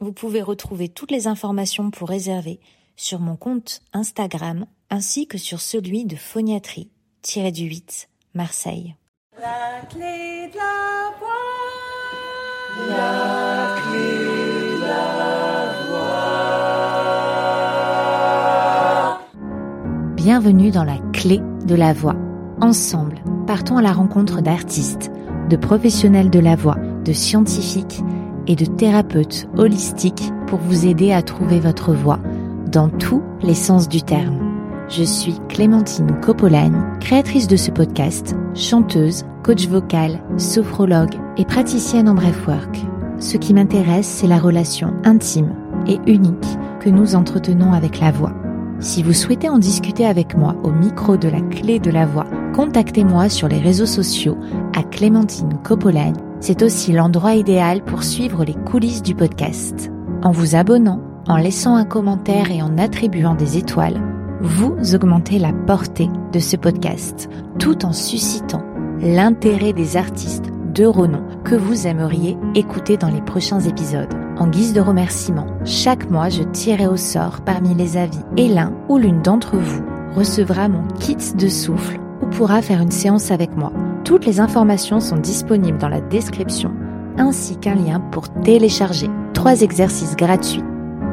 Vous pouvez retrouver toutes les informations pour réserver sur mon compte Instagram ainsi que sur celui de phoniatrie-du-8 Marseille. La clé de la voix. La clé de la voix. Bienvenue dans la clé de la voix. Ensemble, partons à la rencontre d'artistes, de professionnels de la voix, de scientifiques et de thérapeutes holistiques pour vous aider à trouver votre voix dans tous les sens du terme. Je suis Clémentine Copolagne, créatrice de ce podcast, chanteuse, coach vocal, sophrologue et praticienne en breathwork. Ce qui m'intéresse, c'est la relation intime et unique que nous entretenons avec la voix. Si vous souhaitez en discuter avec moi au micro de la clé de la voix, contactez-moi sur les réseaux sociaux à Clémentine Copolagne c'est aussi l'endroit idéal pour suivre les coulisses du podcast. En vous abonnant, en laissant un commentaire et en attribuant des étoiles, vous augmentez la portée de ce podcast, tout en suscitant l'intérêt des artistes de renom que vous aimeriez écouter dans les prochains épisodes. En guise de remerciement, chaque mois je tirerai au sort parmi les avis et l'un ou l'une d'entre vous recevra mon kit de souffle ou pourra faire une séance avec moi. Toutes les informations sont disponibles dans la description, ainsi qu'un lien pour télécharger trois exercices gratuits.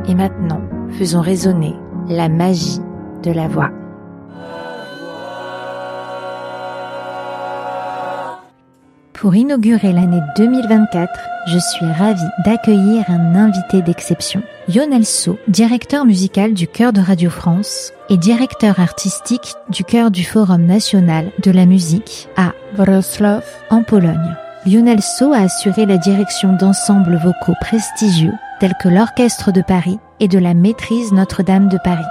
Et maintenant, faisons résonner la magie de la voix. Pour inaugurer l'année 2024, je suis ravie d'accueillir un invité d'exception. Lionel So, directeur musical du Chœur de Radio France et directeur artistique du Chœur du Forum national de la musique à Wrocław en Pologne. Lionel So a assuré la direction d'ensembles vocaux prestigieux tels que l'Orchestre de Paris et de la Maîtrise Notre-Dame de Paris.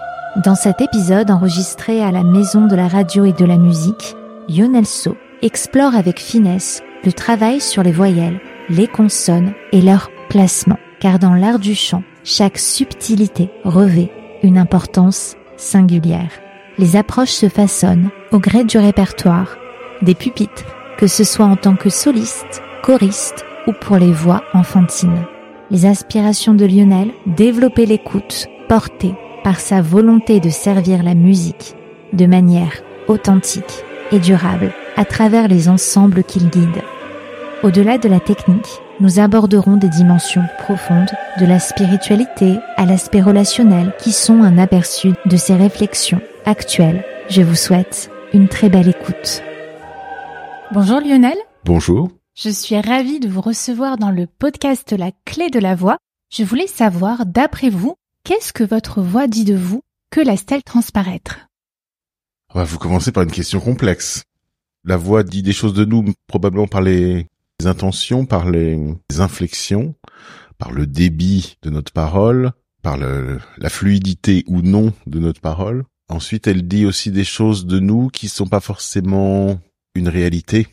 Dans cet épisode enregistré à la Maison de la Radio et de la Musique, Lionel So explore avec finesse le travail sur les voyelles, les consonnes et leur placement, car dans l'art du chant, chaque subtilité revêt une importance singulière. Les approches se façonnent au gré du répertoire, des pupitres, que ce soit en tant que soliste, choriste ou pour les voix enfantines. Les aspirations de Lionel, développer l'écoute, portée par sa volonté de servir la musique de manière authentique et durable à travers les ensembles qu'il guide. Au-delà de la technique, nous aborderons des dimensions profondes de la spiritualité à l'aspect relationnel qui sont un aperçu de ces réflexions actuelles. Je vous souhaite une très belle écoute. Bonjour Lionel. Bonjour. Je suis ravie de vous recevoir dans le podcast La clé de la voix. Je voulais savoir, d'après vous, qu'est-ce que votre voix dit de vous? Que laisse-t-elle transparaître? Vous commencez par une question complexe. La voix dit des choses de nous probablement par les intentions, par les inflexions, par le débit de notre parole, par la fluidité ou non de notre parole. Ensuite, elle dit aussi des choses de nous qui sont pas forcément une réalité.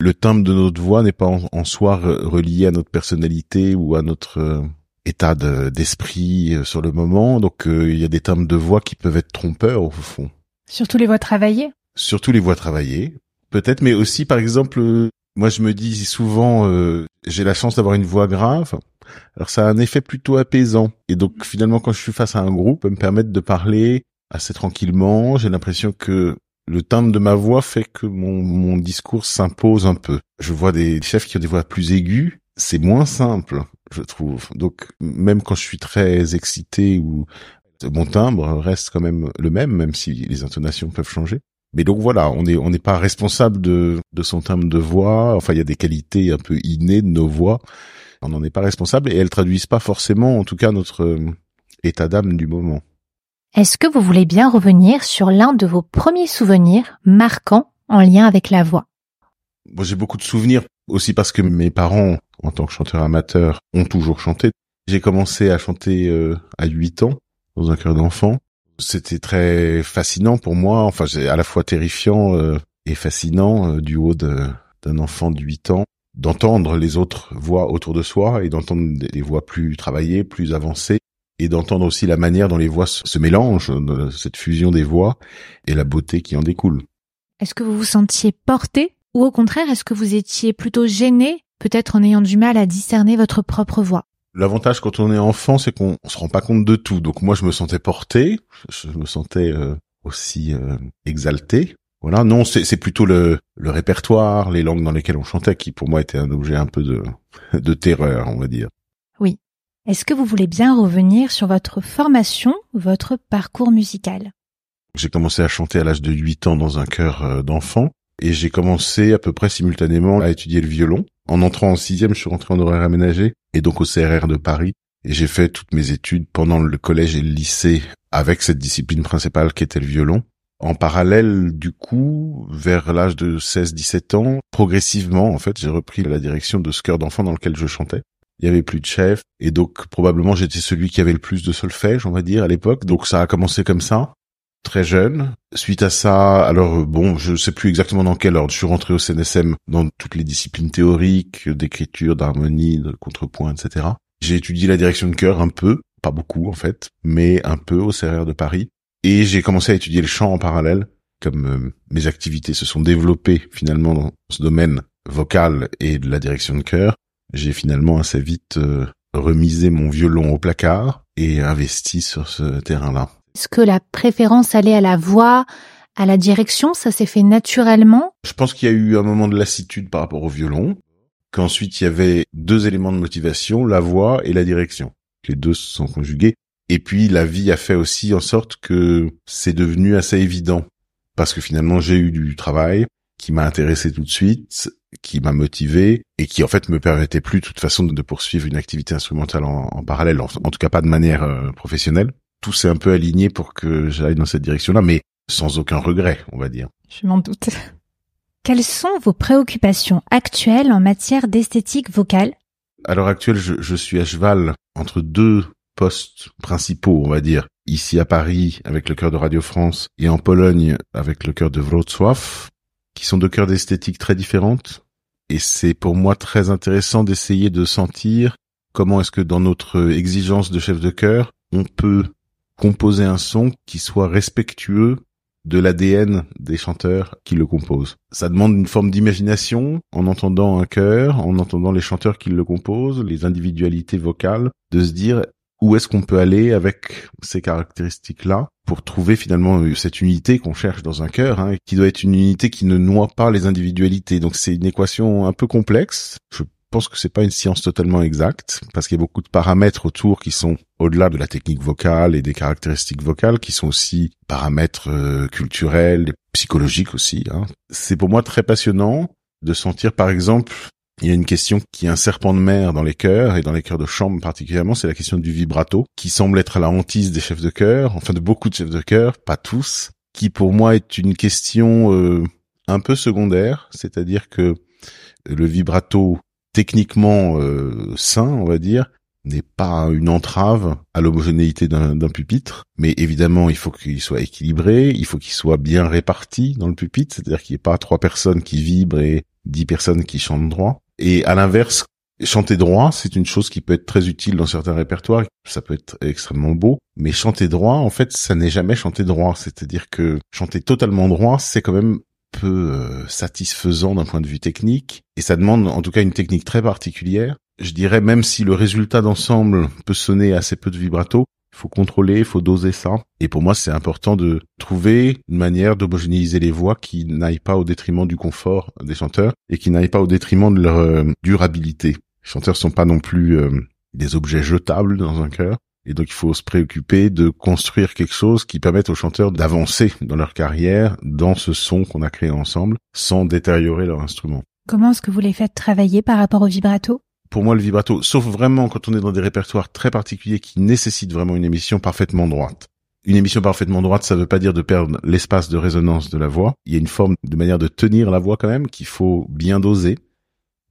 Le timbre de notre voix n'est pas en, soi relié à notre personnalité ou à notre euh, état d'esprit euh, sur le moment. Donc, euh, il y a des timbres de voix qui peuvent être trompeurs au fond. Surtout les voix travaillées? Surtout les voix travaillées, peut-être, mais aussi, par exemple, moi, je me dis souvent, euh, j'ai la chance d'avoir une voix grave. Alors, ça a un effet plutôt apaisant. Et donc, finalement, quand je suis face à un groupe, me permettre de parler assez tranquillement. J'ai l'impression que le timbre de ma voix fait que mon, mon discours s'impose un peu. Je vois des chefs qui ont des voix plus aiguës. C'est moins simple, je trouve. Donc, même quand je suis très excité ou mon timbre reste quand même le même, même si les intonations peuvent changer. Mais donc voilà, on n'est on n'est pas responsable de de son timbre de voix. Enfin, il y a des qualités un peu innées de nos voix. On n'en est pas responsable et elles traduisent pas forcément, en tout cas, notre euh, état d'âme du moment. Est-ce que vous voulez bien revenir sur l'un de vos premiers souvenirs marquants en lien avec la voix? J'ai beaucoup de souvenirs aussi parce que mes parents, en tant que chanteurs amateurs, ont toujours chanté. J'ai commencé à chanter euh, à 8 ans dans un chœur d'enfant. C'était très fascinant pour moi, enfin c'est à la fois terrifiant euh, et fascinant du haut d'un enfant de 8 ans d'entendre les autres voix autour de soi et d'entendre des voix plus travaillées, plus avancées et d'entendre aussi la manière dont les voix se mélangent, cette fusion des voix et la beauté qui en découle. Est-ce que vous vous sentiez porté ou au contraire est-ce que vous étiez plutôt gêné, peut-être en ayant du mal à discerner votre propre voix? L'avantage quand on est enfant, c'est qu'on se rend pas compte de tout. Donc moi, je me sentais porté, je me sentais euh, aussi euh, exalté. Voilà, non, c'est plutôt le, le répertoire, les langues dans lesquelles on chantait, qui pour moi était un objet un peu de, de terreur, on va dire. Oui. Est-ce que vous voulez bien revenir sur votre formation, votre parcours musical? J'ai commencé à chanter à l'âge de 8 ans dans un chœur euh, d'enfant et j'ai commencé à peu près simultanément à étudier le violon. En entrant en sixième, je suis rentré en horaire aménagé et donc au CRR de Paris et j'ai fait toutes mes études pendant le collège et le lycée avec cette discipline principale qui était le violon. En parallèle, du coup, vers l'âge de 16-17 ans, progressivement, en fait, j'ai repris la direction de ce chœur d'enfant dans lequel je chantais. Il y avait plus de chef, et donc probablement j'étais celui qui avait le plus de solfège, on va dire, à l'époque. Donc ça a commencé comme ça, très jeune. Suite à ça, alors bon, je sais plus exactement dans quel ordre. Je suis rentré au CNSM dans toutes les disciplines théoriques, d'écriture, d'harmonie, de contrepoint, etc. J'ai étudié la direction de chœur un peu, pas beaucoup en fait, mais un peu au CRR de Paris. Et j'ai commencé à étudier le chant en parallèle, comme euh, mes activités se sont développées finalement dans ce domaine vocal et de la direction de chœur. J'ai finalement assez vite euh, remisé mon violon au placard et investi sur ce terrain-là. Est-ce que la préférence allait à la voix, à la direction, ça s'est fait naturellement? Je pense qu'il y a eu un moment de lassitude par rapport au violon, qu'ensuite il y avait deux éléments de motivation, la voix et la direction. Les deux se sont conjugués. Et puis la vie a fait aussi en sorte que c'est devenu assez évident parce que finalement j'ai eu du travail qui m'a intéressé tout de suite, qui m'a motivé et qui en fait me permettait plus de toute façon de poursuivre une activité instrumentale en, parallèle, en, tout cas pas de manière euh, professionnelle. Tout s'est un peu aligné pour que j'aille dans cette direction-là, mais sans aucun regret, on va dire. Je m'en doute. Quelles sont vos préoccupations actuelles en matière d'esthétique vocale? À l'heure actuelle, je, je suis à cheval entre deux postes principaux, on va dire, ici à Paris avec le chœur de Radio France et en Pologne avec le chœur de Wrocław, qui sont deux chœurs d'esthétique très différentes. Et c'est pour moi très intéressant d'essayer de sentir comment est-ce que dans notre exigence de chef de chœur, on peut composer un son qui soit respectueux de l'ADN des chanteurs qui le composent. Ça demande une forme d'imagination en entendant un chœur, en entendant les chanteurs qui le composent, les individualités vocales, de se dire où est-ce qu'on peut aller avec ces caractéristiques-là pour trouver finalement euh, cette unité qu'on cherche dans un cœur, hein, qui doit être une unité qui ne noie pas les individualités. Donc c'est une équation un peu complexe. Je pense que c'est pas une science totalement exacte parce qu'il y a beaucoup de paramètres autour qui sont au-delà de la technique vocale et des caractéristiques vocales qui sont aussi paramètres euh, culturels, psychologiques aussi. Hein. C'est pour moi très passionnant de sentir par exemple il y a une question qui est un serpent de mer dans les chœurs et dans les chœurs de chambre particulièrement, c'est la question du vibrato, qui semble être la hantise des chefs de chœur, enfin de beaucoup de chefs de chœur, pas tous, qui pour moi est une question euh, un peu secondaire, c'est-à-dire que le vibrato techniquement euh, sain, on va dire, n'est pas une entrave à l'homogénéité d'un pupitre, mais évidemment il faut qu'il soit équilibré, il faut qu'il soit bien réparti dans le pupitre, c'est-à-dire qu'il n'y ait pas trois personnes qui vibrent et dix personnes qui chantent droit. Et à l'inverse, chanter droit, c'est une chose qui peut être très utile dans certains répertoires, ça peut être extrêmement beau, mais chanter droit, en fait, ça n'est jamais chanter droit, c'est-à-dire que chanter totalement droit, c'est quand même peu euh, satisfaisant d'un point de vue technique, et ça demande en tout cas une technique très particulière. Je dirais même si le résultat d'ensemble peut sonner assez peu de vibrato, il faut contrôler, il faut doser ça. Et pour moi, c'est important de trouver une manière d'homogénéiser les voix qui n'aille pas au détriment du confort des chanteurs et qui n'aille pas au détriment de leur euh, durabilité. Les chanteurs sont pas non plus euh, des objets jetables dans un chœur. Et donc il faut se préoccuper de construire quelque chose qui permette aux chanteurs d'avancer dans leur carrière, dans ce son qu'on a créé ensemble, sans détériorer leur instrument. Comment est-ce que vous les faites travailler par rapport au vibrato? Pour moi le vibrato, sauf vraiment quand on est dans des répertoires très particuliers qui nécessitent vraiment une émission parfaitement droite. Une émission parfaitement droite, ça ne veut pas dire de perdre l'espace de résonance de la voix. Il y a une forme de manière de tenir la voix quand même qu'il faut bien doser.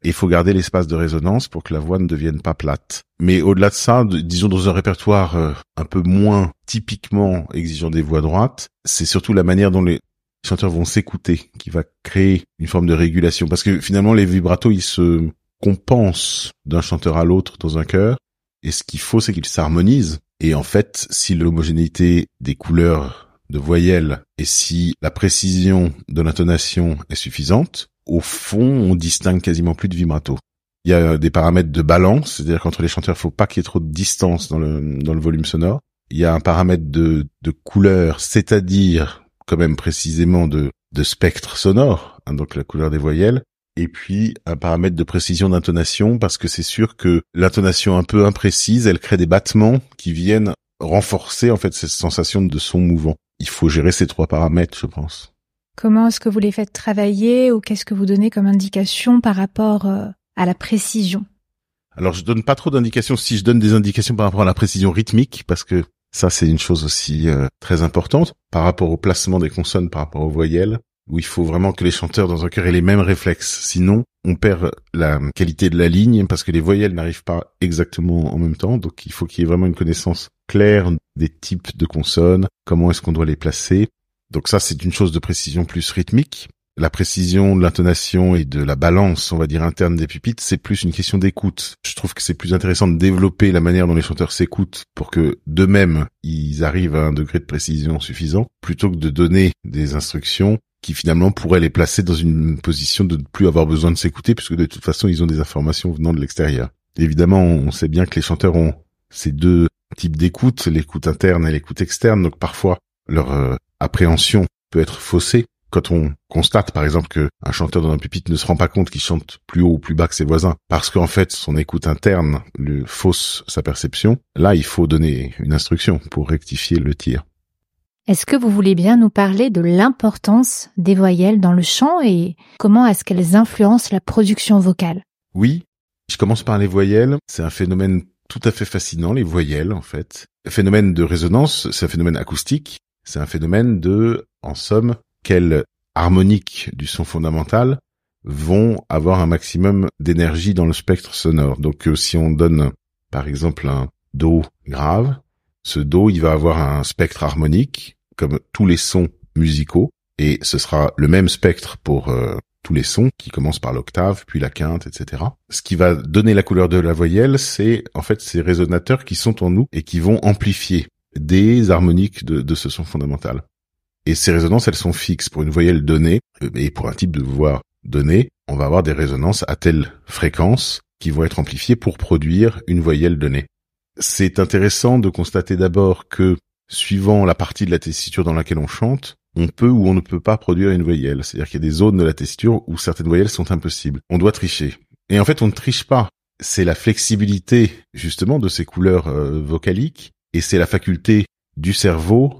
Il faut garder l'espace de résonance pour que la voix ne devienne pas plate. Mais au-delà de ça, disons dans un répertoire euh, un peu moins typiquement exigeant des voix droites, c'est surtout la manière dont les chanteurs vont s'écouter qui va créer une forme de régulation. Parce que finalement, les vibratos, ils se compensent d'un chanteur à l'autre dans un chœur. Et ce qu'il faut, c'est qu'ils s'harmonisent. Et en fait, si l'homogénéité des couleurs de voyelles et si la précision de l'intonation est suffisante, au fond, on distingue quasiment plus de vibrato. Il y a des paramètres de balance, c'est-à-dire qu'entre les chanteurs, il faut pas qu'il y ait trop de distance dans le, dans le volume sonore. Il y a un paramètre de, de couleur, c'est-à-dire quand même précisément de, de spectre sonore, hein, donc la couleur des voyelles, et puis un paramètre de précision d'intonation, parce que c'est sûr que l'intonation un peu imprécise, elle crée des battements qui viennent renforcer en fait cette sensation de son mouvant. Il faut gérer ces trois paramètres, je pense. Comment est-ce que vous les faites travailler ou qu'est-ce que vous donnez comme indication par rapport euh, à la précision? Alors je donne pas trop d'indications si je donne des indications par rapport à la précision rythmique parce que ça c'est une chose aussi euh, très importante par rapport au placement des consonnes par rapport aux voyelles où il faut vraiment que les chanteurs dans un chœur aient les mêmes réflexes. Sinon, on perd la qualité de la ligne parce que les voyelles n'arrivent pas exactement en même temps. Donc, il faut qu'il y ait vraiment une connaissance claire des types de consonnes, comment est-ce qu'on doit les placer. Donc ça, c'est une chose de précision plus rythmique. La précision de l'intonation et de la balance, on va dire, interne des pupitres, c'est plus une question d'écoute. Je trouve que c'est plus intéressant de développer la manière dont les chanteurs s'écoutent pour que d'eux-mêmes, ils arrivent à un degré de précision suffisant, plutôt que de donner des instructions qui finalement pourraient les placer dans une position de ne plus avoir besoin de s'écouter, puisque de toute façon, ils ont des informations venant de l'extérieur. Évidemment, on sait bien que les chanteurs ont ces deux types d'écoute, l'écoute interne et l'écoute externe, donc parfois leur euh, appréhension peut être faussée. Quand on constate, par exemple, qu'un chanteur dans un pupitre ne se rend pas compte qu'il chante plus haut ou plus bas que ses voisins, parce qu'en fait, son écoute interne le fausse sa perception, là, il faut donner une instruction pour rectifier le tir. Est-ce que vous voulez bien nous parler de l'importance des voyelles dans le chant et comment est-ce qu'elles influencent la production vocale? Oui, je commence par les voyelles. C'est un phénomène tout à fait fascinant, les voyelles en fait. Le phénomène de résonance, c'est un phénomène acoustique c'est un phénomène de, en somme, quelles harmoniques du son fondamental vont avoir un maximum d'énergie dans le spectre sonore. Donc euh, si on donne par exemple un do grave, ce do il va avoir un spectre harmonique comme tous les sons musicaux et ce sera le même spectre pour euh, tous les sons qui commencent par l'octave, puis la quinte, etc. Ce qui va donner la couleur de la voyelle, c'est en fait ces résonateurs qui sont en nous et qui vont amplifier des harmoniques de, ce son fondamental. Et ces résonances, elles sont fixes pour une voyelle donnée, euh, et pour un type de voix donné, on va avoir des résonances à telle fréquence qui vont être amplifiées pour produire une voyelle donnée. C'est intéressant de constater d'abord que, suivant la partie de la tessiture dans laquelle on chante, on peut ou on ne peut pas produire une voyelle. C'est-à-dire qu'il y a des zones de la tessiture où certaines voyelles sont impossibles. On doit tricher. Et en fait, on ne triche pas. C'est la flexibilité, justement, de ces couleurs euh, vocaliques et c'est la faculté du cerveau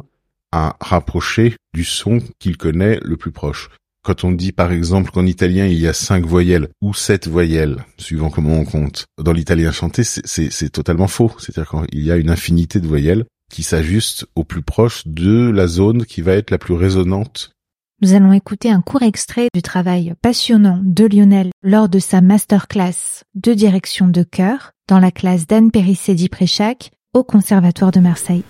à rapprocher du son qu'il connaît le plus proche. Quand on dit par exemple qu'en italien il y a cinq voyelles ou sept voyelles, suivant comment on compte, dans l'italien chanté, c'est totalement faux. C'est-à-dire qu'il y a une infinité de voyelles qui s'ajustent au plus proche de la zone qui va être la plus résonante. Nous allons écouter un court extrait du travail passionnant de Lionel lors de sa masterclass de direction de chœur dans la classe d'Anne Périssé-Préchac au Conservatoire de Marseille.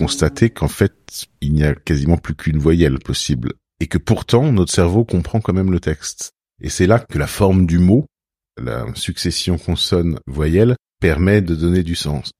Constater qu'en fait, il n'y a quasiment plus qu'une voyelle possible. Et que pourtant, notre cerveau comprend quand même le texte. Et c'est là que la forme du mot, la succession consonne-voyelle, permet de donner du sens.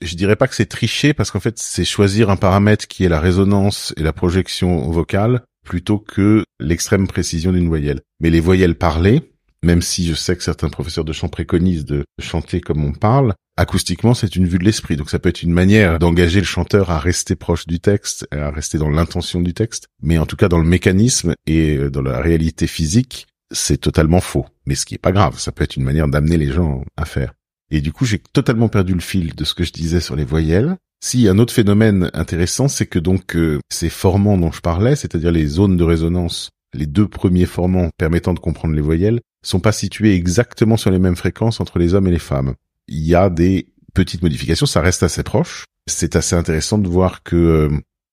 Je dirais pas que c'est tricher parce qu'en fait, c'est choisir un paramètre qui est la résonance et la projection vocale plutôt que l'extrême précision d'une voyelle. Mais les voyelles parlées, même si je sais que certains professeurs de chant préconisent de chanter comme on parle, acoustiquement, c'est une vue de l'esprit. Donc ça peut être une manière d'engager le chanteur à rester proche du texte, à rester dans l'intention du texte. Mais en tout cas, dans le mécanisme et dans la réalité physique, c'est totalement faux. Mais ce qui est pas grave, ça peut être une manière d'amener les gens à faire. Et du coup, j'ai totalement perdu le fil de ce que je disais sur les voyelles. Si un autre phénomène intéressant, c'est que donc euh, ces formants dont je parlais, c'est-à-dire les zones de résonance, les deux premiers formants permettant de comprendre les voyelles, sont pas situés exactement sur les mêmes fréquences entre les hommes et les femmes. Il y a des petites modifications, ça reste assez proche. C'est assez intéressant de voir que euh,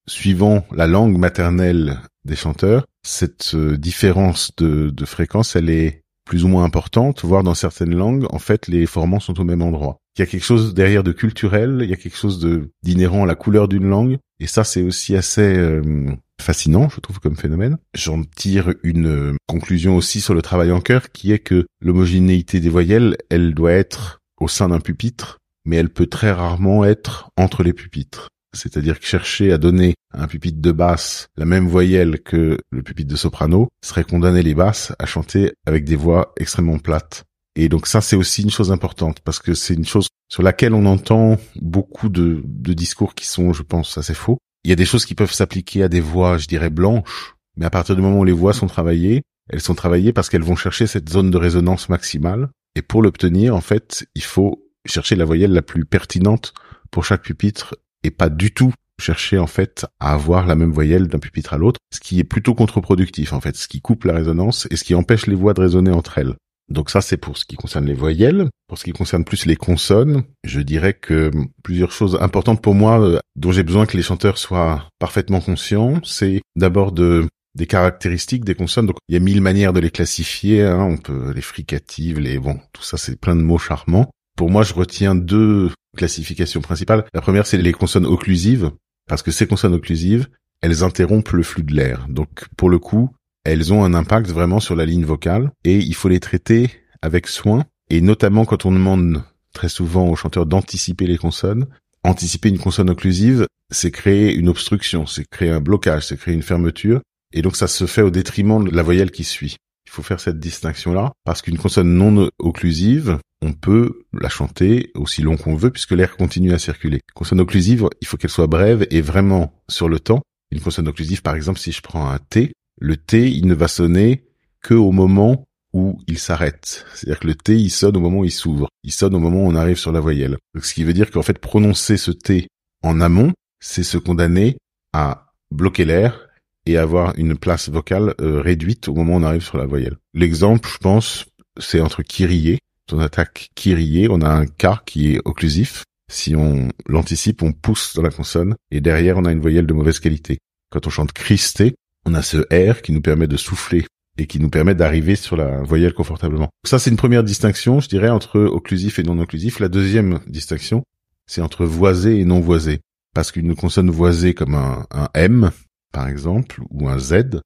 suivant la langue maternelle des chanteurs, cette euh, différence de, de fréquence, elle est plus ou moins importante, voire dans certaines langues, en fait, les formants sont au même endroit. Il y a quelque chose derrière de culturel, il y a quelque chose de d'inhérent à la couleur d'une langue, et ça, c'est aussi assez euh, fascinant, je trouve, comme phénomène. J'en tire une euh, conclusion aussi sur le travail en chœur, qui est que l'homogénéité des voyelles, elle doit être au sein d'un pupitre, mais elle peut très rarement être entre les pupitres c'est-à-dire que chercher à donner à un pupitre de basse la même voyelle que le pupitre de soprano serait condamner les basses à chanter avec des voix extrêmement plates. Et donc ça, c'est aussi une chose importante parce que c'est une chose sur laquelle on entend beaucoup de, de discours qui sont, je pense, assez faux. Il y a des choses qui peuvent s'appliquer à des voix, je dirais, blanches, mais à partir du moment où les voix sont travaillées, elles sont travaillées parce qu'elles vont chercher cette zone de résonance maximale. Et pour l'obtenir, en fait, il faut chercher la voyelle la plus pertinente pour chaque pupitre et pas du tout chercher en fait à avoir la même voyelle d'un pupitre à l'autre, ce qui est plutôt contre-productif en fait, ce qui coupe la résonance et ce qui empêche les voix de résonner entre elles. Donc ça c'est pour ce qui concerne les voyelles. Pour ce qui concerne plus les consonnes, je dirais que plusieurs choses importantes pour moi euh, dont j'ai besoin que les chanteurs soient parfaitement conscients, c'est d'abord de des caractéristiques des consonnes. Donc il y a mille manières de les classifier. Hein. On peut les fricatives, les bon, tout ça c'est plein de mots charmants. Pour moi, je retiens deux classifications principales. La première, c'est les consonnes occlusives, parce que ces consonnes occlusives, elles interrompent le flux de l'air. Donc, pour le coup, elles ont un impact vraiment sur la ligne vocale, et il faut les traiter avec soin, et notamment quand on demande très souvent aux chanteurs d'anticiper les consonnes. Anticiper une consonne occlusive, c'est créer une obstruction, c'est créer un blocage, c'est créer une fermeture, et donc ça se fait au détriment de la voyelle qui suit. Il faut faire cette distinction-là, parce qu'une consonne non occlusive, on peut la chanter aussi long qu'on veut puisque l'air continue à circuler. Consonne occlusive, il faut qu'elle soit brève et vraiment sur le temps. Une consonne occlusive, par exemple, si je prends un T, le T, il ne va sonner que au moment où il s'arrête. C'est-à-dire que le T, il sonne au moment où il s'ouvre. Il sonne au moment où on arrive sur la voyelle. Donc, ce qui veut dire qu'en fait, prononcer ce T en amont, c'est se condamner à bloquer l'air et avoir une place vocale euh, réduite au moment où on arrive sur la voyelle. L'exemple, je pense, c'est entre Kyrie, on attaque Kyrie, on a un K qui est occlusif. Si on l'anticipe, on pousse dans la consonne et derrière on a une voyelle de mauvaise qualité. Quand on chante Christé, on a ce R qui nous permet de souffler et qui nous permet d'arriver sur la voyelle confortablement. Ça, c'est une première distinction, je dirais, entre occlusif et non occlusif. La deuxième distinction, c'est entre voisé et non voisé. Parce qu'une consonne voisée comme un, un M, par exemple, ou un Z,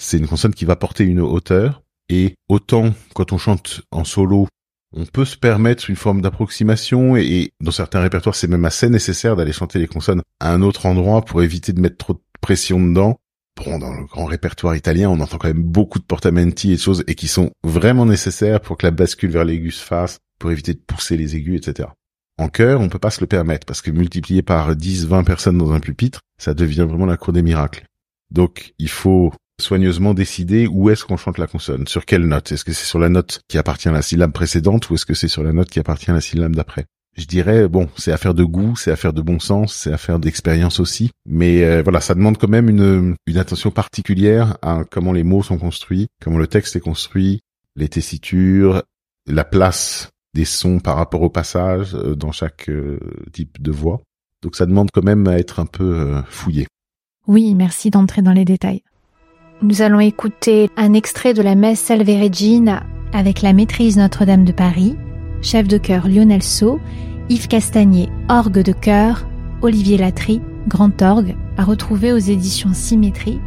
c'est une consonne qui va porter une hauteur. Et autant quand on chante en solo, on peut se permettre une forme d'approximation et, dans certains répertoires, c'est même assez nécessaire d'aller chanter les consonnes à un autre endroit pour éviter de mettre trop de pression dedans. Bon, dans le grand répertoire italien, on entend quand même beaucoup de portamenti et de choses et qui sont vraiment nécessaires pour que la bascule vers l'aigus se fasse, pour éviter de pousser les aigus, etc. En chœur, on peut pas se le permettre parce que multiplié par 10, 20 personnes dans un pupitre, ça devient vraiment la cour des miracles. Donc, il faut soigneusement décider où est-ce qu'on chante la consonne, sur quelle note? Est-ce que c'est sur la note qui appartient à la syllabe précédente ou est-ce que c'est sur la note qui appartient à la syllabe d'après? Je dirais bon, c'est affaire de goût, c'est affaire de bon sens, c'est affaire d'expérience aussi, mais euh, voilà, ça demande quand même une, une attention particulière à comment les mots sont construits, comment le texte est construit, les tessitures, la place des sons par rapport au passage euh, dans chaque euh, type de voix. Donc ça demande quand même à être un peu fouillé. Oui, merci d'entrer dans les détails. Nous allons écouter un extrait de la messe Salve Regina avec la maîtrise Notre-Dame de Paris, chef de chœur Lionel Sceau, Yves Castagnier, orgue de chœur, Olivier Latry, grand orgue, à retrouver aux éditions Symétrie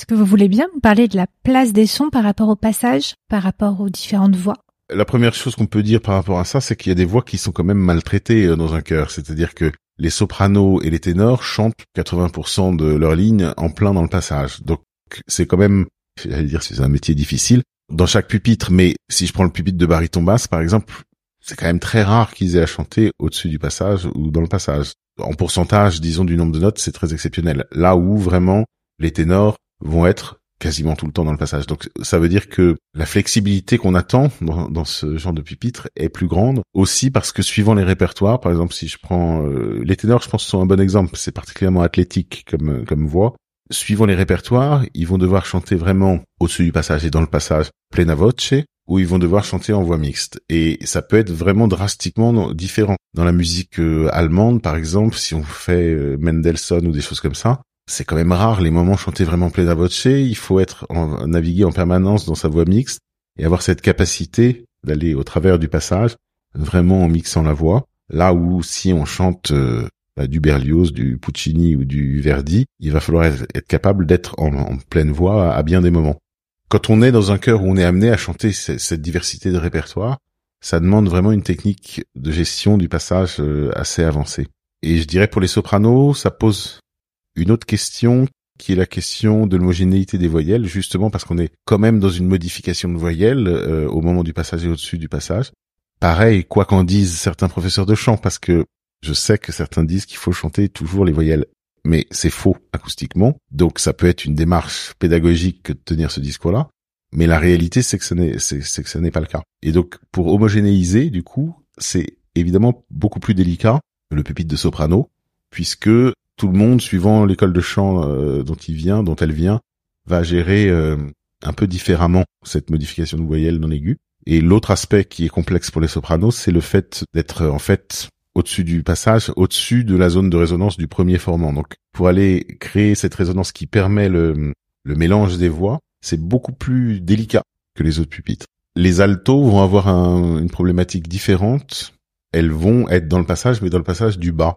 Est-ce que vous voulez bien nous parler de la place des sons par rapport au passage, par rapport aux différentes voix? La première chose qu'on peut dire par rapport à ça, c'est qu'il y a des voix qui sont quand même maltraitées euh, dans un chœur. C'est-à-dire que les sopranos et les ténors chantent 80% de leur ligne en plein dans le passage. Donc c'est quand même, j'allais dire, c'est un métier difficile dans chaque pupitre. Mais si je prends le pupitre de baryton basse, par exemple, c'est quand même très rare qu'ils aient à chanter au-dessus du passage ou dans le passage. En pourcentage, disons, du nombre de notes, c'est très exceptionnel. Là où vraiment les ténors vont être quasiment tout le temps dans le passage. Donc ça veut dire que la flexibilité qu'on attend dans, ce genre de pupitre est plus grande aussi parce que suivant les répertoires, par exemple si je prends euh, les ténors, je pense sont un bon exemple, c'est particulièrement athlétique comme comme voix. Suivant les répertoires, ils vont devoir chanter vraiment au-dessus du passage et dans le passage plena voce ou ils vont devoir chanter en voix mixte. Et ça peut être vraiment drastiquement différent. Dans la musique euh, allemande, par exemple, si on fait euh, Mendelssohn ou des choses comme ça, c'est quand même rare les moments chantés vraiment plena voce. Il faut être en, naviguer en permanence dans sa voix mixte et avoir cette capacité d'aller au travers du passage, vraiment en mixant la voix. Là où si on chante euh, bah, du Berlioz, du Puccini ou du Verdi, il va falloir être, capable d'être en, pleine voix à bien des moments quand on est dans un chœur où on est amené à chanter cette diversité de répertoire, ça demande vraiment une technique de gestion du passage euh, assez avancée. Et je dirais pour les sopranos, ça pose une autre question qui est la question de l'homogénéité des voyelles, justement parce qu'on est quand même dans une modification de voyelles euh, au moment du passage et au-dessus du passage. Pareil, quoi qu'en disent certains professeurs de chant, parce que je sais que certains disent qu'il faut chanter toujours les voyelles mais c'est faux acoustiquement. Donc ça peut être une démarche pédagogique que de tenir ce discours-là. Mais la réalité, c'est que ce n'est, c'est, que ce n'est pas le cas. Et donc, pour homogénéiser, du coup, c'est évidemment beaucoup plus délicat le pupitre de soprano, puisque tout le monde, suivant l'école de chant euh, dont il vient, dont elle vient, va gérer euh, un peu différemment cette modification de voyelle dans l'aigu. Et l'autre aspect qui est complexe pour les sopranos, c'est le fait d'être en fait au-dessus du passage, au-dessus de la zone de résonance du premier formant. Donc, pour aller créer cette résonance qui permet le, le mélange des voix, c'est beaucoup plus délicat que les autres pupitres. Les altos vont avoir une problématique différente. Elles vont être dans le passage, mais dans le passage du bas,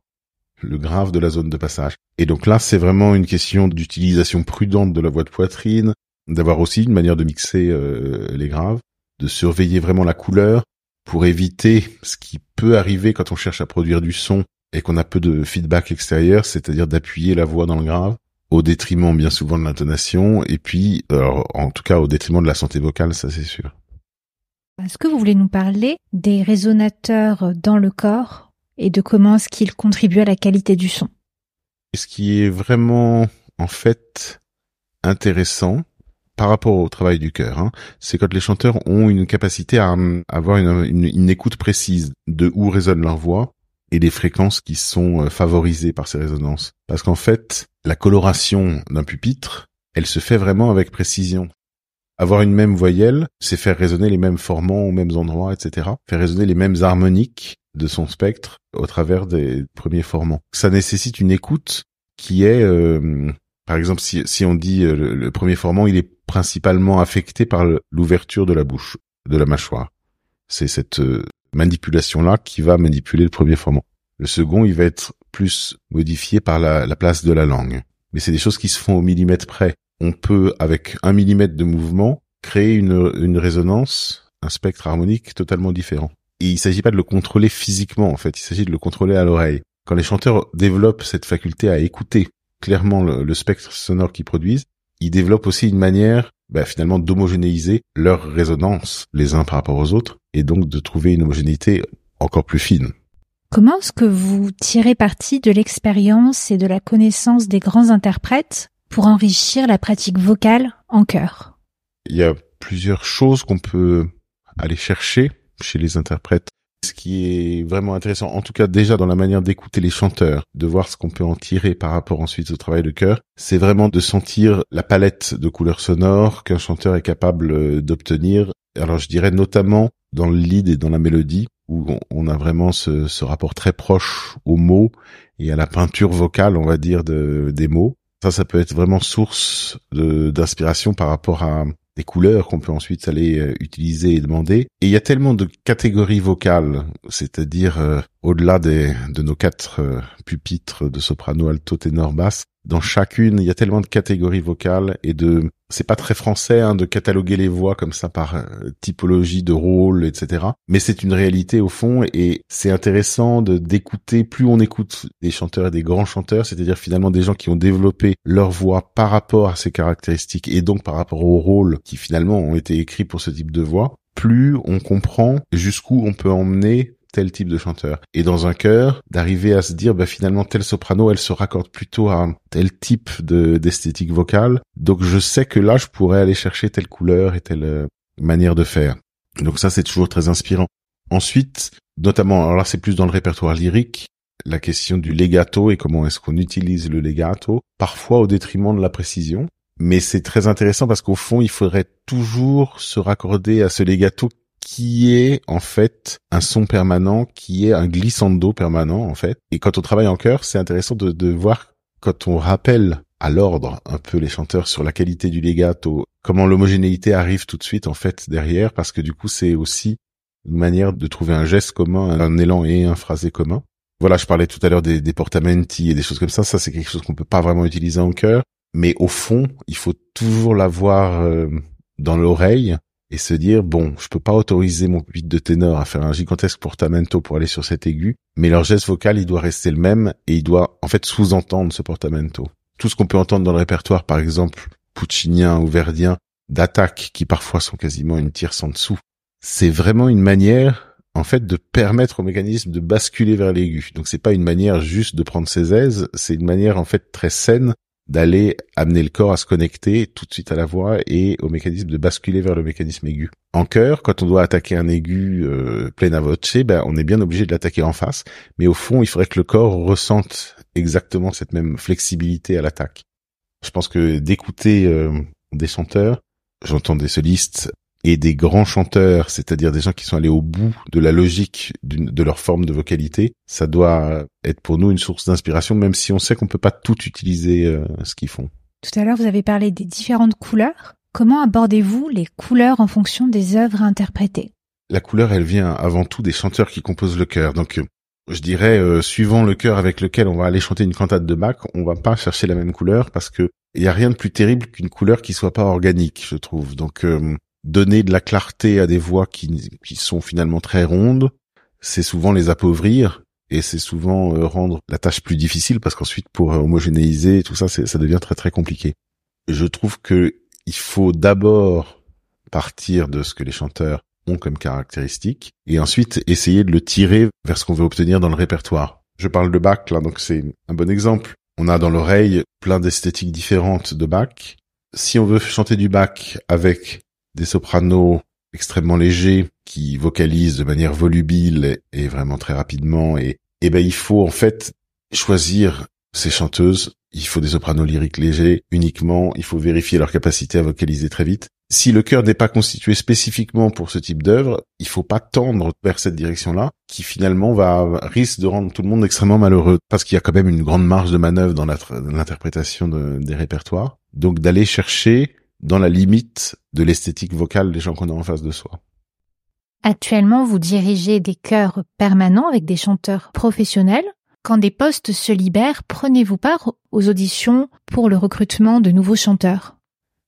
le grave de la zone de passage. Et donc là, c'est vraiment une question d'utilisation prudente de la voix de poitrine, d'avoir aussi une manière de mixer euh, les graves, de surveiller vraiment la couleur, pour éviter ce qui peut arriver quand on cherche à produire du son et qu'on a peu de feedback extérieur, c'est-à-dire d'appuyer la voix dans le grave au détriment bien souvent de l'intonation et puis en tout cas au détriment de la santé vocale, ça c'est sûr. Est-ce que vous voulez nous parler des résonateurs dans le corps? Et de comment est-ce qu'ils contribuent à la qualité du son Ce qui est vraiment en fait intéressant, par rapport au travail du cœur, hein, c'est quand les chanteurs ont une capacité à, avoir une, écoute précise de où résonne leur voix et des fréquences qui sont euh, favorisées par ces résonances. Parce qu'en fait, la coloration d'un pupitre, elle se fait vraiment avec précision. Avoir une même voyelle, c'est faire résonner les mêmes formants aux mêmes endroits, etc. Faire résonner les mêmes harmoniques de son spectre au travers des premiers formants. Ça nécessite une écoute qui est euh, par exemple, si, si on dit euh, le, premier formant, il est principalement affecté par l'ouverture de la bouche, de la mâchoire. C'est cette euh, manipulation-là qui va manipuler le premier formant. Le second, il va être plus modifié par la, la place de la langue. Mais c'est des choses qui se font au millimètre près. On peut, avec un millimètre de mouvement, créer une, une résonance, un spectre harmonique totalement différent. Et il s'agit pas de le contrôler physiquement, en fait. Il s'agit de le contrôler à l'oreille. Quand les chanteurs développent cette faculté à écouter clairement le, spectre sonore qu'ils produisent, ils développent aussi une manière bah, finalement d'homogénéiser leur résonance les uns par rapport aux autres et donc de trouver une homogénéité encore plus fine. Comment est-ce que vous tirez parti de l'expérience et de la connaissance des grands interprètes pour enrichir la pratique vocale en chœur Il y a plusieurs choses qu'on peut aller chercher chez les interprètes ce qui est vraiment intéressant, en tout cas déjà dans la manière d'écouter les chanteurs, de voir ce qu'on peut en tirer par rapport ensuite au travail de chœur, c'est vraiment de sentir la palette de couleurs sonores qu'un chanteur est capable euh, d'obtenir. Alors je dirais notamment dans le lead et dans la mélodie, où on a vraiment ce, rapport très proche aux mots et à la peinture vocale, on va dire, de, des mots. Ça, ça peut être vraiment source d'inspiration par rapport à, des couleurs qu'on peut ensuite aller euh, utiliser et demander. Et il y a tellement de catégories vocales, c'est-à-dire euh, au-delà de nos quatre euh, pupitres de soprano, alto, ténor, basse, dans chacune, il y a tellement de catégories vocales et de, c'est pas très français hein, de cataloguer les voix comme ça par euh, typologie de rôle, etc. Mais c'est une réalité au fond et c'est intéressant de d'écouter. Plus on écoute des chanteurs et des grands chanteurs, c'est-à-dire finalement des gens qui ont développé leur voix par rapport à ces caractéristiques et donc par rapport aux rôles qui finalement ont été écrits pour ce type de voix, plus on comprend jusqu'où on peut emmener tel type de chanteur. Et dans un chœur, d'arriver à se dire, bah, finalement, tel soprano, elle se raccorde plutôt à tel type de, d'esthétique vocale. Donc, je sais que là, je pourrais aller chercher telle couleur et telle euh, manière de faire. Donc ça, c'est toujours très inspirant. Ensuite, notamment, alors là, c'est plus dans le répertoire lyrique, la question du legato et comment est-ce qu'on utilise le legato, parfois au détriment de la précision. Mais c'est très intéressant parce qu'au fond, il faudrait toujours se raccorder à ce legato qui est en fait un son permanent, qui est un glissando permanent en fait. Et quand on travaille en chœur, c'est intéressant de, de voir quand on rappelle à l'ordre un peu les chanteurs sur la qualité du legato, comment l'homogénéité arrive tout de suite en fait derrière, parce que du coup c'est aussi une manière de trouver un geste commun, un élan et un phrasé commun. Voilà, je parlais tout à l'heure des, des portamenti et des choses comme ça. Ça, c'est quelque chose qu'on peut pas vraiment utiliser en chœur. Mais au fond, il faut toujours l'avoir euh, dans l'oreille et se dire bon, je peux pas autoriser mon pupitre de ténor à faire un gigantesque portamento pour aller sur cet aigu, mais leur geste vocal il doit rester le même et il doit en fait sous-entendre ce portamento. Tout ce qu'on peut entendre dans le répertoire, par exemple puccinien ou verdien, d'attaques qui parfois sont quasiment une tierce en dessous, c'est vraiment une manière en fait de permettre au mécanisme de basculer vers l'aigu. Donc c'est pas une manière juste de prendre ses aises, c'est une manière en fait très saine d'aller amener le corps à se connecter tout de suite à la voix et au mécanisme de basculer vers le mécanisme aigu. En chœur, quand on doit attaquer un aigu euh, plein à voce, ben on est bien obligé de l'attaquer en face, mais au fond, il faudrait que le corps ressente exactement cette même flexibilité à l'attaque. Je pense que d'écouter euh, des chanteurs, j'entends des solistes et des grands chanteurs, c'est-à-dire des gens qui sont allés au bout de la logique de leur forme de vocalité, ça doit être pour nous une source d'inspiration, même si on sait qu'on peut pas tout utiliser euh, ce qu'ils font. Tout à l'heure, vous avez parlé des différentes couleurs. Comment abordez-vous les couleurs en fonction des œuvres interprétées? La couleur, elle vient avant tout des chanteurs qui composent le chœur. Donc, je dirais, euh, suivant le chœur avec lequel on va aller chanter une cantate de Bach, on va pas chercher la même couleur parce que il y a rien de plus terrible qu'une couleur qui soit pas organique, je trouve. Donc, euh, donner de la clarté à des voix qui, sont finalement très rondes, c'est souvent les appauvrir et c'est souvent euh, rendre la tâche plus difficile parce qu'ensuite pour euh, homogénéiser tout ça, ça devient très très compliqué. Je trouve que il faut d'abord partir de ce que les chanteurs ont comme caractéristique et ensuite essayer de le tirer vers ce qu'on veut obtenir dans le répertoire. Je parle de Bach là, donc c'est un bon exemple. On a dans l'oreille plein d'esthétiques différentes de Bach. Si on veut chanter du Bach avec des sopranos extrêmement légers qui vocalisent de manière volubile et vraiment très rapidement et et ben il faut en fait choisir ces chanteuses, il faut des sopranos lyriques légers uniquement, il faut vérifier leur capacité à vocaliser très vite. Si le chœur n'est pas constitué spécifiquement pour ce type d'œuvre, il faut pas tendre vers cette direction-là, qui finalement va risque de rendre tout le monde extrêmement malheureux, parce qu'il y a quand même une grande marge de manœuvre dans l'interprétation des répertoires. Donc d'aller chercher dans la limite de l'esthétique vocale des gens qu'on a en face de soi. Actuellement, vous dirigez des chœurs permanents avec des chanteurs professionnels. Quand des postes se libèrent, prenez-vous part aux auditions pour le recrutement de nouveaux chanteurs?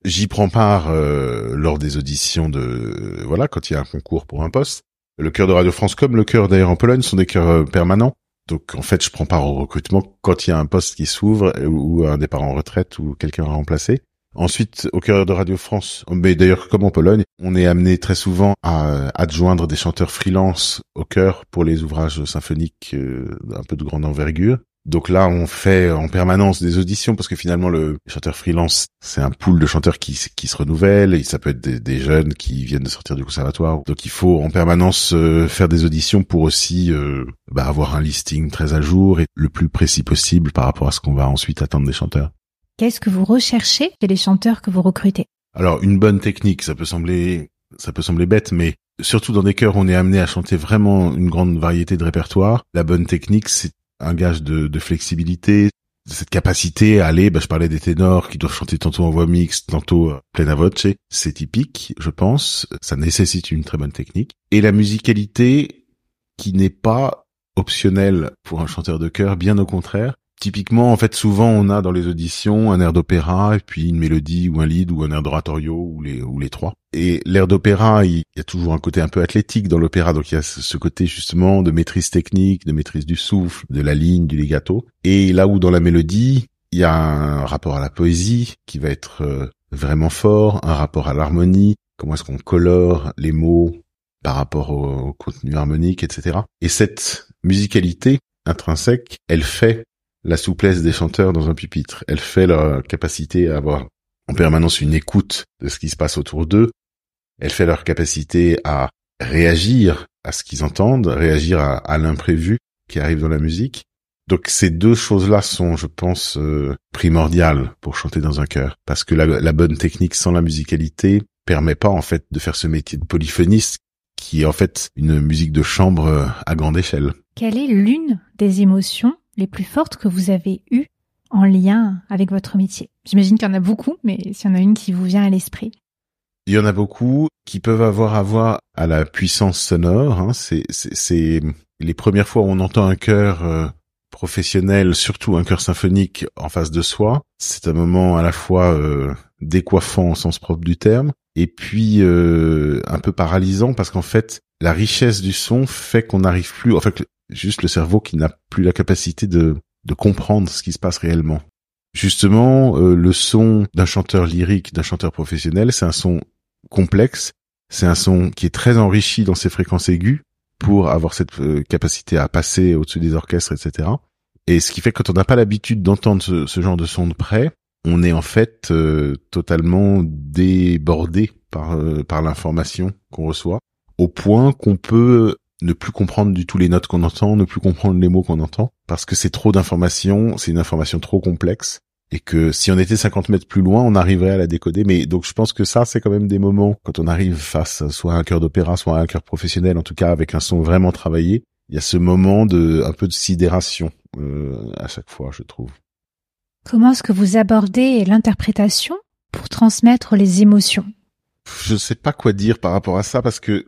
J'y prends part euh, lors des auditions de voilà quand il y a un concours pour un poste. Le chœur de Radio France comme le chœur d'ailleurs en Pologne sont des chœurs euh, permanents. Donc en fait, je prends part au recrutement quand il y a un poste qui s'ouvre ou un départ en retraite ou quelqu'un à remplacer. Ensuite, au cœur de Radio France, mais d'ailleurs comme en Pologne, on est amené très souvent à adjoindre des chanteurs freelance au chœur pour les ouvrages symphoniques euh, un peu de grande envergure. Donc là, on fait en permanence des auditions parce que finalement, le chanteur freelance, c'est un pool de chanteurs qui, se renouvelle et ça peut être des, jeunes qui viennent de sortir du conservatoire. Donc il faut en permanence euh, faire des auditions pour aussi euh, bah, avoir un listing très à jour et le plus précis possible par rapport à ce qu'on va ensuite attendre des chanteurs. Qu'est-ce que vous recherchez chez les chanteurs que vous recrutez? Alors une bonne technique, ça peut sembler ça peut sembler bête, mais surtout dans des chœurs, on est amené à chanter vraiment une grande variété de répertoires. La bonne technique, c'est un gage de, de, flexibilité, cette capacité à aller. Bah, je parlais des ténors qui doivent chanter tantôt en voix mixte, tantôt pleine à voce. C'est typique, je pense. Ça nécessite une très bonne technique. Et la musicalité qui n'est pas optionnelle pour un chanteur de chœur, bien au contraire, typiquement, en fait, souvent on a dans les auditions un air d'opéra et puis une mélodie ou un lead ou un air d'oratorio ou les ou les trois. Et l'air d'opéra, il y a toujours un côté un peu athlétique dans l'opéra, donc il y a ce côté justement de maîtrise technique, de maîtrise du souffle, de la ligne, du legato. Et là où dans la mélodie, il y a un rapport à la poésie qui va être euh, vraiment fort, un rapport à l'harmonie, comment est-ce qu'on colore les mots par rapport au contenu harmonique, etc. Et cette musicalité intrinsèque, elle fait la souplesse des chanteurs dans un pupitre. Elle fait leur capacité à avoir en permanence une écoute de ce qui se passe autour d'eux. Elle fait leur capacité à réagir à ce qu'ils entendent, réagir à, l'imprévu qui arrive dans la musique. Donc ces deux choses-là sont, je pense, euh, primordiales pour chanter dans un chœur, parce que la, la, bonne technique sans la musicalité permet pas en fait de faire ce métier de polyphoniste qui est en fait une musique de chambre à grande échelle. Quelle est l'une des émotions les plus fortes que vous avez eues en lien avec votre métier J'imagine qu'il y en a beaucoup, mais s'il y en a une qui vous vient à l'esprit. Il y en a beaucoup qui peuvent avoir à voir à la puissance sonore. Hein. C'est, les premières fois où on entend un chœur euh, professionnel, surtout un chœur symphonique en face de soi. C'est un moment à la fois euh, décoiffant au sens propre du terme, et puis euh, un peu paralysant parce qu'en fait, la richesse du son fait qu'on n'arrive plus, en fait, juste le cerveau qui n'a plus la capacité de, de comprendre ce qui se passe réellement. Justement, euh, le son d'un chanteur lyrique, d'un chanteur professionnel, c'est un son complexe, c'est un son qui est très enrichi dans ses fréquences aiguës pour avoir cette euh, capacité à passer au-dessus des orchestres, etc. Et ce qui fait que quand on n'a pas l'habitude d'entendre ce, genre de son de près, on est en fait euh, totalement débordé par, par l'information qu'on reçoit, au point qu'on peut ne plus comprendre du tout les notes qu'on entend, ne plus comprendre les mots qu'on entend, parce que c'est trop d'informations, c'est une information trop complexe, et que si on était 50 mètres plus loin, on arriverait à la décoder. Mais donc je pense que ça, c'est quand même des moments, quand on arrive face soit à un cœur d'opéra, soit à un cœur professionnel, en tout cas avec un son vraiment travaillé, il y a ce moment de un peu de sidération euh, à chaque fois, je trouve. Comment est-ce que vous abordez l'interprétation pour transmettre les émotions? Je sais pas quoi dire par rapport à ça parce que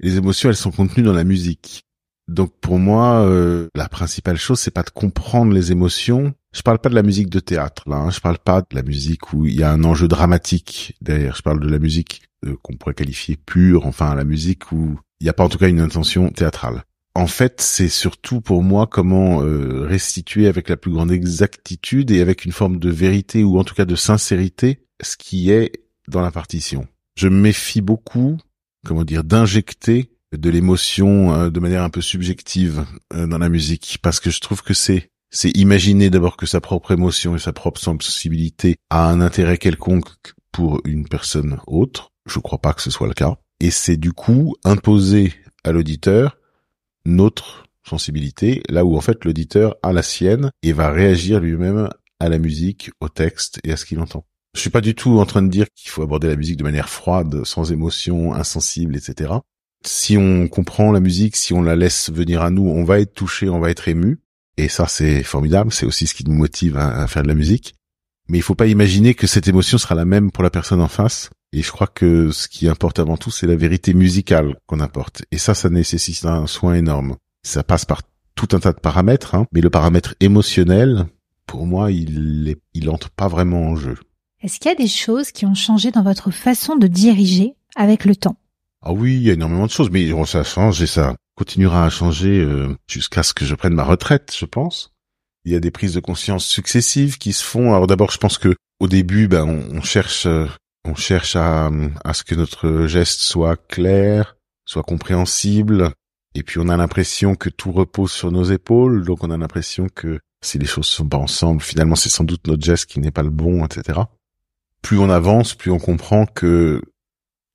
les émotions, elles sont contenues dans la musique. Donc pour moi, euh, la principale chose, c'est pas de comprendre les émotions. Je parle pas de la musique de théâtre, là. Hein. Je parle pas de la musique où il y a un enjeu dramatique derrière. Je parle de la musique euh, qu'on pourrait qualifier pure, enfin la musique où il n'y a pas en tout cas une intention théâtrale. En fait, c'est surtout pour moi comment euh, restituer avec la plus grande exactitude et avec une forme de vérité ou en tout cas de sincérité ce qui est dans la partition. Je me méfie beaucoup comment dire, d'injecter de l'émotion euh, de manière un peu subjective euh, dans la musique, parce que je trouve que c'est c'est imaginer d'abord que sa propre émotion et sa propre sensibilité a un intérêt quelconque pour une personne autre. Je crois pas que ce soit le cas. Et c'est du coup imposer à l'auditeur notre sensibilité, là où en fait l'auditeur a la sienne et va réagir lui-même à la musique, au texte et à ce qu'il entend. Je suis pas du tout en train de dire qu'il faut aborder la musique de manière froide, sans émotion, insensible, etc. Si on comprend la musique, si on la laisse venir à nous, on va être touché, on va être ému. Et ça, c'est formidable. C'est aussi ce qui nous motive à, faire de la musique. Mais il faut pas imaginer que cette émotion sera la même pour la personne en face. Et je crois que ce qui importe avant tout, c'est la vérité musicale qu'on apporte. Et ça, ça nécessite un soin énorme. Ça passe par tout un tas de paramètres, hein. mais le paramètre émotionnel, pour moi, il, est, il entre pas vraiment en jeu. Est-ce qu'il y a des choses qui ont changé dans votre façon de diriger avec le temps? Ah oui, il y a énormément de choses, mais ça change et ça continuera à changer euh, jusqu'à ce que je prenne ma retraite, je pense. Il y a des prises de conscience successives qui se font. Alors d'abord, je pense que au début, ben, on, cherche, euh, on cherche à, à ce que notre geste soit clair, soit compréhensible, et puis on a l'impression que tout repose sur nos épaules, donc on a l'impression que si les choses sont pas ensemble, finalement c'est sans doute notre geste qui n'est pas le bon, etc plus on avance, plus on comprend que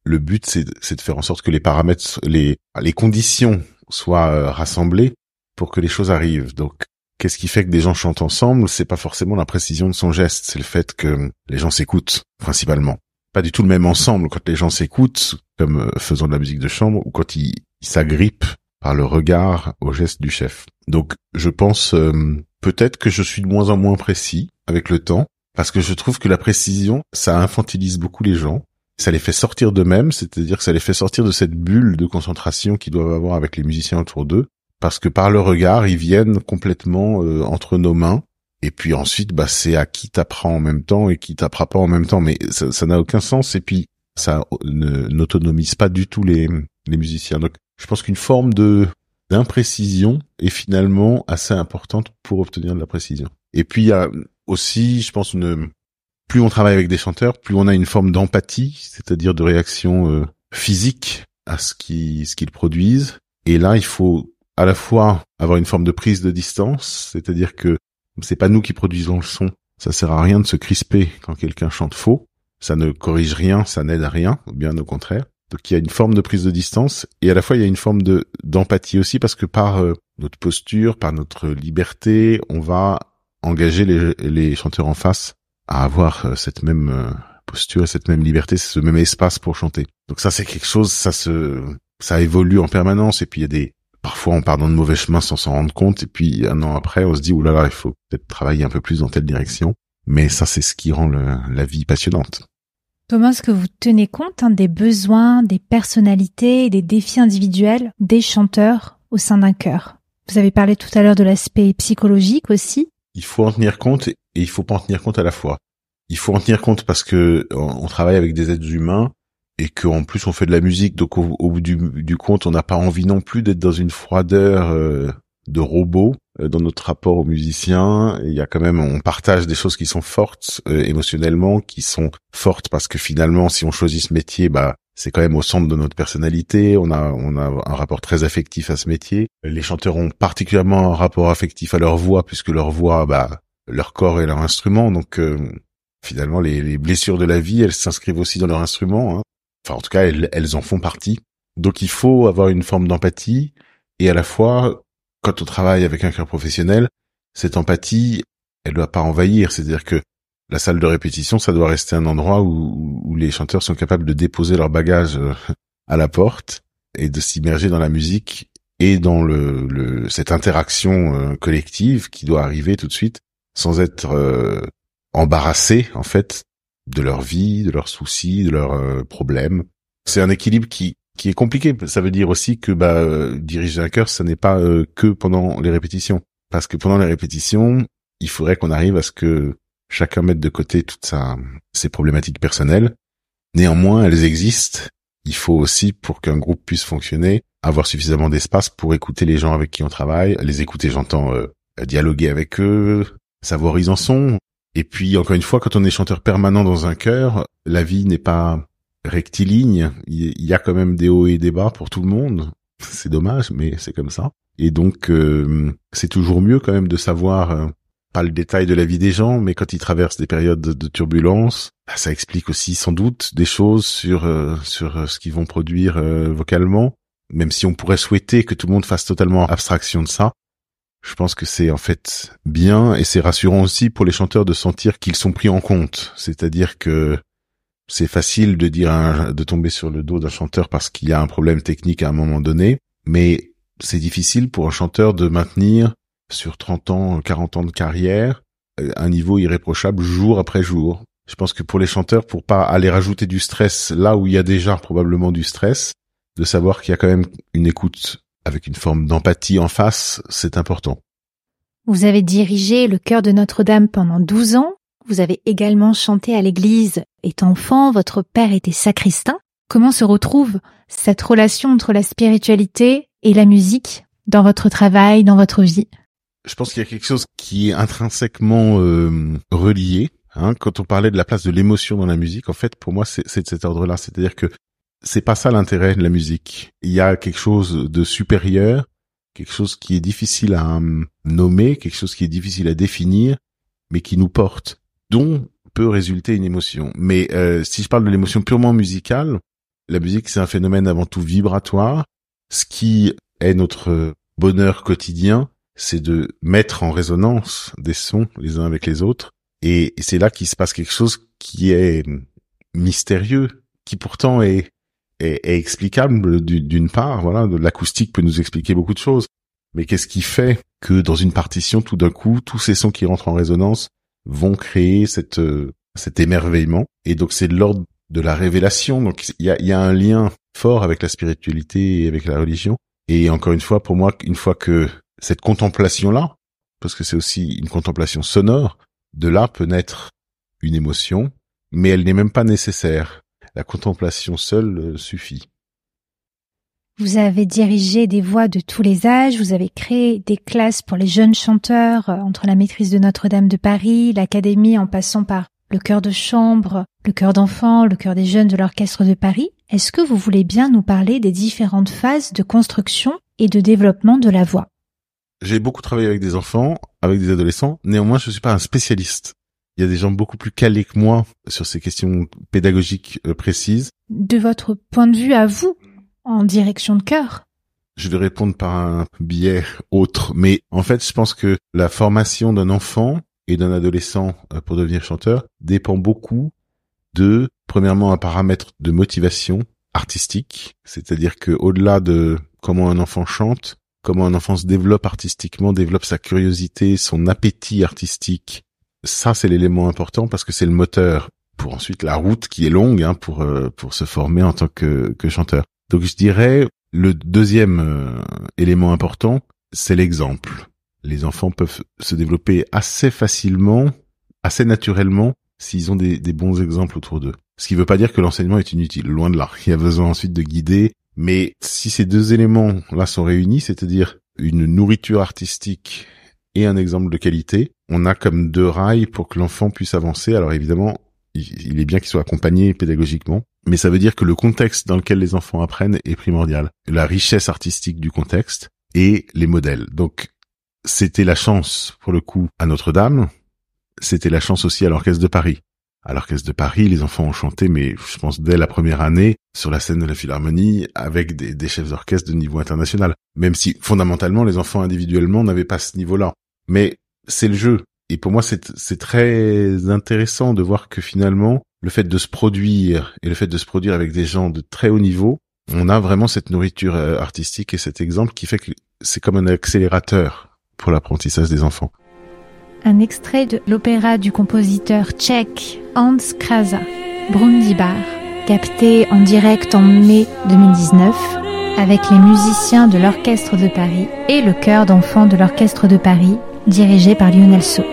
le but c'est de faire en sorte que les paramètres, les conditions soient euh, rassemblées pour que les choses arrivent. Donc qu'est-ce qui fait que des gens chantent ensemble? C'est pas forcément la précision de son geste, c'est le fait que les gens s'écoutent principalement. Pas du tout le même ensemble quand les gens s'écoutent, comme euh, faisant de la musique de chambre, ou quand ils s'agrippent par le regard au geste du chef. Donc je pense euh, peut-être que je suis de moins en moins précis avec le temps, parce que je trouve que la précision, ça infantilise beaucoup les gens. Ça les fait sortir d'eux-mêmes, c'est-à-dire que ça les fait sortir de cette bulle de concentration qu'ils doivent avoir avec les musiciens autour d'eux, parce que par le regard, ils viennent complètement euh, entre nos mains Et puis ensuite, bah, c'est à qui t'apprend en même temps et qui t'apprend pas en même temps. Mais ça n'a aucun sens. Et puis, ça n'autonomise pas du tout les, les musiciens. Donc, je pense qu'une forme de d'imprécision est finalement assez importante pour obtenir de la précision. Et puis, il y a aussi, je pense, une, plus on travaille avec des chanteurs, plus on a une forme d'empathie, c'est-à-dire de réaction euh, physique à ce qui ce qu'ils produisent. Et là, il faut à la fois avoir une forme de prise de distance, c'est-à-dire que c'est pas nous qui produisons le son. Ça sert à rien de se crisper quand quelqu'un chante faux. Ça ne corrige rien, ça n'aide à rien, bien au contraire. Donc il y a une forme de prise de distance et à la fois il y a une forme de d'empathie aussi parce que par euh, notre posture, par notre liberté, on va engager les, les chanteurs en face à avoir euh, cette même euh, posture, cette même liberté, ce même espace pour chanter. Donc ça c'est quelque chose, ça se ça évolue en permanence. Et puis il y a des parfois on part dans de mauvais chemins sans s'en rendre compte. Et puis un an après on se dit oulala il faut peut-être travailler un peu plus dans telle direction. Mais ça c'est ce qui rend la vie passionnante. Thomas, est-ce que vous tenez compte hein, des besoins, des personnalités des défis individuels des chanteurs au sein d'un chœur? Vous avez parlé tout à l'heure de l'aspect psychologique aussi. Il faut en tenir compte et il faut pas en tenir compte à la fois. Il faut en tenir compte parce que on travaille avec des êtres humains et qu'en plus on fait de la musique, donc au, bout du, compte, on n'a pas envie non plus d'être dans une froideur euh, de robot euh, dans notre rapport aux musiciens. Il y a quand même, on partage des choses qui sont fortes euh, émotionnellement, qui sont fortes parce que finalement, si on choisit ce métier, bah c'est quand même au centre de notre personnalité. On a, on a un rapport très affectif à ce métier. Les chanteurs ont particulièrement un rapport affectif à leur voix puisque leur voix, bah, leur corps est leur instrument. Donc finalement, les, les, blessures de la vie, elles s'inscrivent aussi dans leur instrument. Hein. Enfin, en tout cas, elles, elles en font partie. Donc, il faut avoir une forme d'empathie et à la fois, quand on travaille avec un cœur professionnel, cette empathie, elle doit pas envahir. C'est-à-dire que la salle de répétition, ça doit rester un endroit où, où les chanteurs sont capables de déposer leur bagage euh, à la porte et de s'immerger dans la musique et dans le, le cette interaction euh, collective qui doit arriver tout de suite sans être euh, embarrassés en fait de leur vie, de leurs soucis, de leurs euh, problèmes. C'est un équilibre qui qui est compliqué. Ça veut dire aussi que bah, diriger un chœur, ça n'est pas que pendant les répétitions, parce que pendant les répétitions, il faudrait qu'on arrive à ce que chacun mette de côté toutes sa, ses problématiques personnelles. Néanmoins, elles existent. Il faut aussi, pour qu'un groupe puisse fonctionner, avoir suffisamment d'espace pour écouter les gens avec qui on travaille. Les écouter, j'entends dialoguer avec eux, savoir où ils en sont, et puis, encore une fois, quand on est chanteur permanent dans un chœur, la vie n'est pas rectiligne. Il y a quand même des hauts et des bas pour tout le monde. C'est dommage, mais c'est comme ça. Et donc, euh, c'est toujours mieux quand même de savoir, euh, pas le détail de la vie des gens, mais quand ils traversent des périodes de, turbulence, bah, ça explique aussi sans doute des choses sur euh, sur ce qu'ils vont produire vocalement. Même si on pourrait souhaiter que tout le monde fasse totalement abstraction de ça, je pense que c'est en fait bien et c'est rassurant aussi pour les chanteurs de sentir qu'ils sont pris en compte. C'est-à-dire que c'est facile de dire de tomber sur le dos d'un chanteur parce qu'il y a un problème technique à un moment donné, mais c'est difficile pour un chanteur de maintenir sur 30 ans, 40 ans de carrière euh, un niveau irréprochable jour après jour. Je pense que pour les chanteurs, pour pas aller rajouter du stress là où il y a déjà probablement du stress, de savoir qu'il y a quand même une écoute avec une forme d'empathie en face, c'est important. Vous avez dirigé le chœur de Notre-Dame pendant 12 ans. Vous avez également chanté à l'église. Étant enfant, votre père était sacristain. Comment se retrouve cette relation entre la spiritualité et la musique dans votre travail, dans votre vie? Je pense qu'il y a quelque chose qui est intrinsèquement euh, relié. Hein. Quand on parlait de la place de l'émotion dans la musique, en fait, pour moi, c'est de cet ordre-là. C'est-à-dire que c'est pas ça l'intérêt de la musique. Il y a quelque chose de supérieur, quelque chose qui est difficile à hum, nommer, quelque chose qui est difficile à définir, mais qui nous porte, dont peut résulter une émotion. Mais euh, si je parle de l'émotion purement musicale, la musique c'est un phénomène avant tout vibratoire. Ce qui est notre bonheur quotidien, c'est de mettre en résonance des sons les uns avec les autres. Et c'est là qu'il se passe quelque chose qui est mystérieux, qui pourtant est est, explicable d'une part, voilà, l'acoustique peut nous expliquer beaucoup de choses. Mais qu'est-ce qui fait que dans une partition, tout d'un coup, tous ces sons qui rentrent en résonance vont créer cette, cet émerveillement? Et donc c'est l'ordre de la révélation. Donc il y a, y a un lien fort avec la spiritualité et avec la religion. Et encore une fois, pour moi, une fois que cette contemplation-là, parce que c'est aussi une contemplation sonore. De là peut naître une émotion, mais elle n'est même pas nécessaire. La contemplation seule euh, suffit. Vous avez dirigé des voix de tous les âges, vous avez créé des classes pour les jeunes chanteurs euh, entre la maîtrise de Notre-Dame de Paris, l'académie en passant par le chœur de chambre, le chœur d'enfants, le chœur des jeunes de l'orchestre de Paris. Est-ce que vous voulez bien nous parler des différentes phases de construction et de développement de la voix? J'ai beaucoup travaillé avec des enfants, avec des adolescents, néanmoins je ne suis pas un spécialiste. Il y a des gens beaucoup plus calés que moi sur ces questions pédagogiques euh, précises. De votre point de vue à vous, en direction de chœur je vais répondre par un biais autre, mais en fait, je pense que la formation d'un enfant et d'un adolescent euh, pour devenir chanteur dépend beaucoup de, premièrement, un paramètre de motivation artistique, c'est-à-dire que au-delà de comment un enfant chante, comment un enfant se développe artistiquement, développe sa curiosité, son appétit artistique, ça c'est l'élément important parce que c'est le moteur pour ensuite la route qui est longue hein, pour euh, pour se former en tant que, que chanteur. Donc je dirais le deuxième euh, élément important, c'est l'exemple. Les enfants peuvent se développer assez facilement, assez naturellement, s'ils ont des, des, bons exemples autour d'eux. Ce qui ne veut pas dire que l'enseignement est inutile, loin de là. Il y a besoin ensuite de guider. Mais si ces deux éléments-là sont réunis, c'est-à-dire une nourriture artistique et un exemple de qualité, on a comme deux rails pour que l'enfant puisse avancer. Alors évidemment, il est bien qu'il soit accompagné pédagogiquement, mais ça veut dire que le contexte dans lequel les enfants apprennent est primordial. La richesse artistique du contexte et les modèles. Donc, c'était la chance, pour le coup, à Notre-Dame. C'était la chance aussi à l'Orchestre de Paris. À l'Orchestre de Paris, les enfants ont chanté, mais je pense dès la première année, sur la scène de la Philharmonie, avec des, chefs d'orchestre de niveau international. Même si, fondamentalement, les enfants individuellement n'avaient pas ce niveau-là. Mais c'est le jeu. Et pour moi, c'est très intéressant de voir que finalement, le fait de se produire et le fait de se produire avec des gens de très haut niveau, on a vraiment cette nourriture euh, artistique et cet exemple qui fait que c'est comme un accélérateur pour l'apprentissage des enfants. Un extrait de l'opéra du compositeur tchèque Hans Krasa, Brundibar, capté en direct en mai 2019 avec les musiciens de l'Orchestre de Paris et le chœur d'enfants de l'Orchestre de Paris dirigé par Lionel So.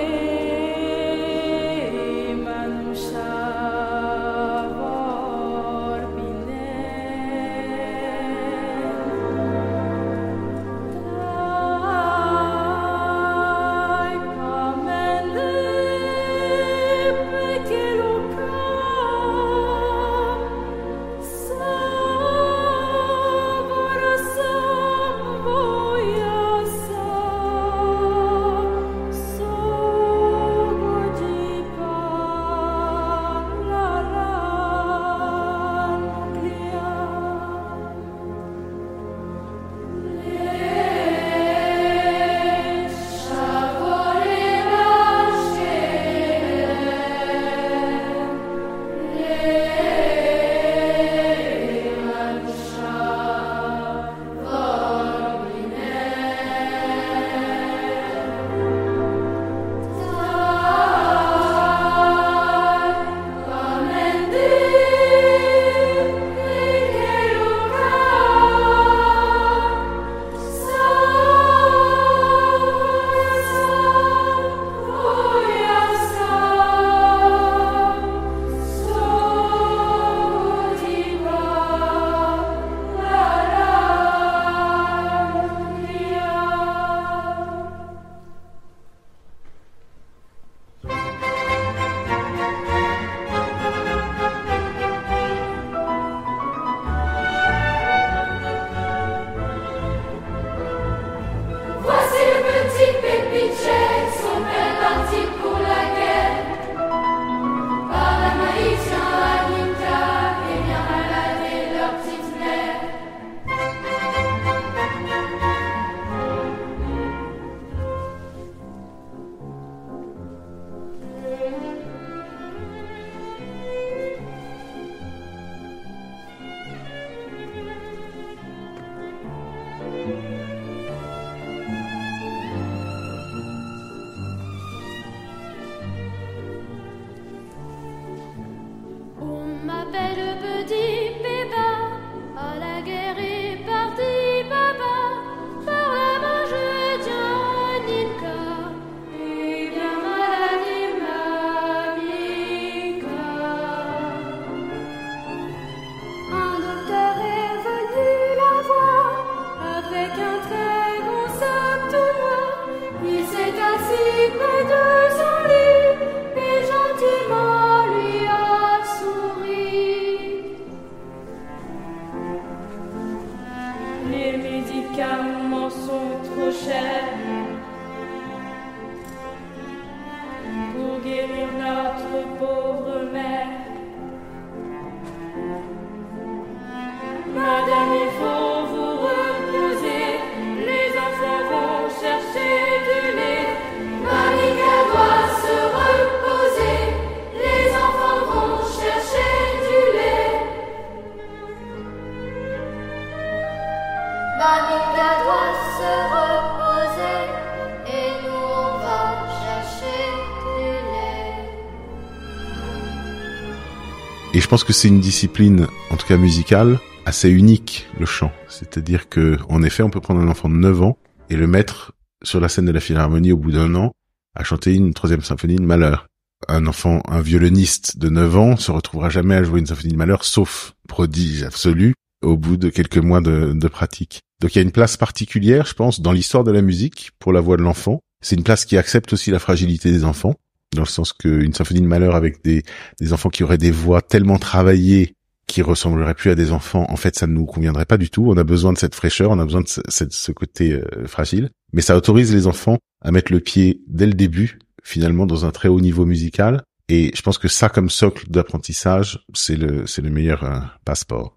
Pense que c'est une discipline, en tout cas musicale, assez unique, le chant. C'est-à-dire que, en effet, on peut prendre un enfant de 9 ans et le mettre sur la scène de la Philharmonie au bout d'un an à chanter une troisième symphonie de Malheur. Un enfant, un violoniste de 9 ans se retrouvera jamais à jouer une symphonie de Malheur, sauf prodige absolu, au bout de quelques mois de, de pratique. Donc il y a une place particulière, je pense, dans l'histoire de la musique pour la voix de l'enfant. C'est une place qui accepte aussi la fragilité des enfants, dans le sens qu'une symphonie de malheur avec des, des enfants qui auraient des voix tellement travaillées qui ressembleraient plus à des enfants, en fait, ça ne nous conviendrait pas du tout. On a besoin de cette fraîcheur, on a besoin de ce, ce côté euh, fragile. Mais ça autorise les enfants à mettre le pied dès le début, finalement, dans un très haut niveau musical. Et je pense que ça, comme socle d'apprentissage, c'est le, c'est le meilleur euh, passeport.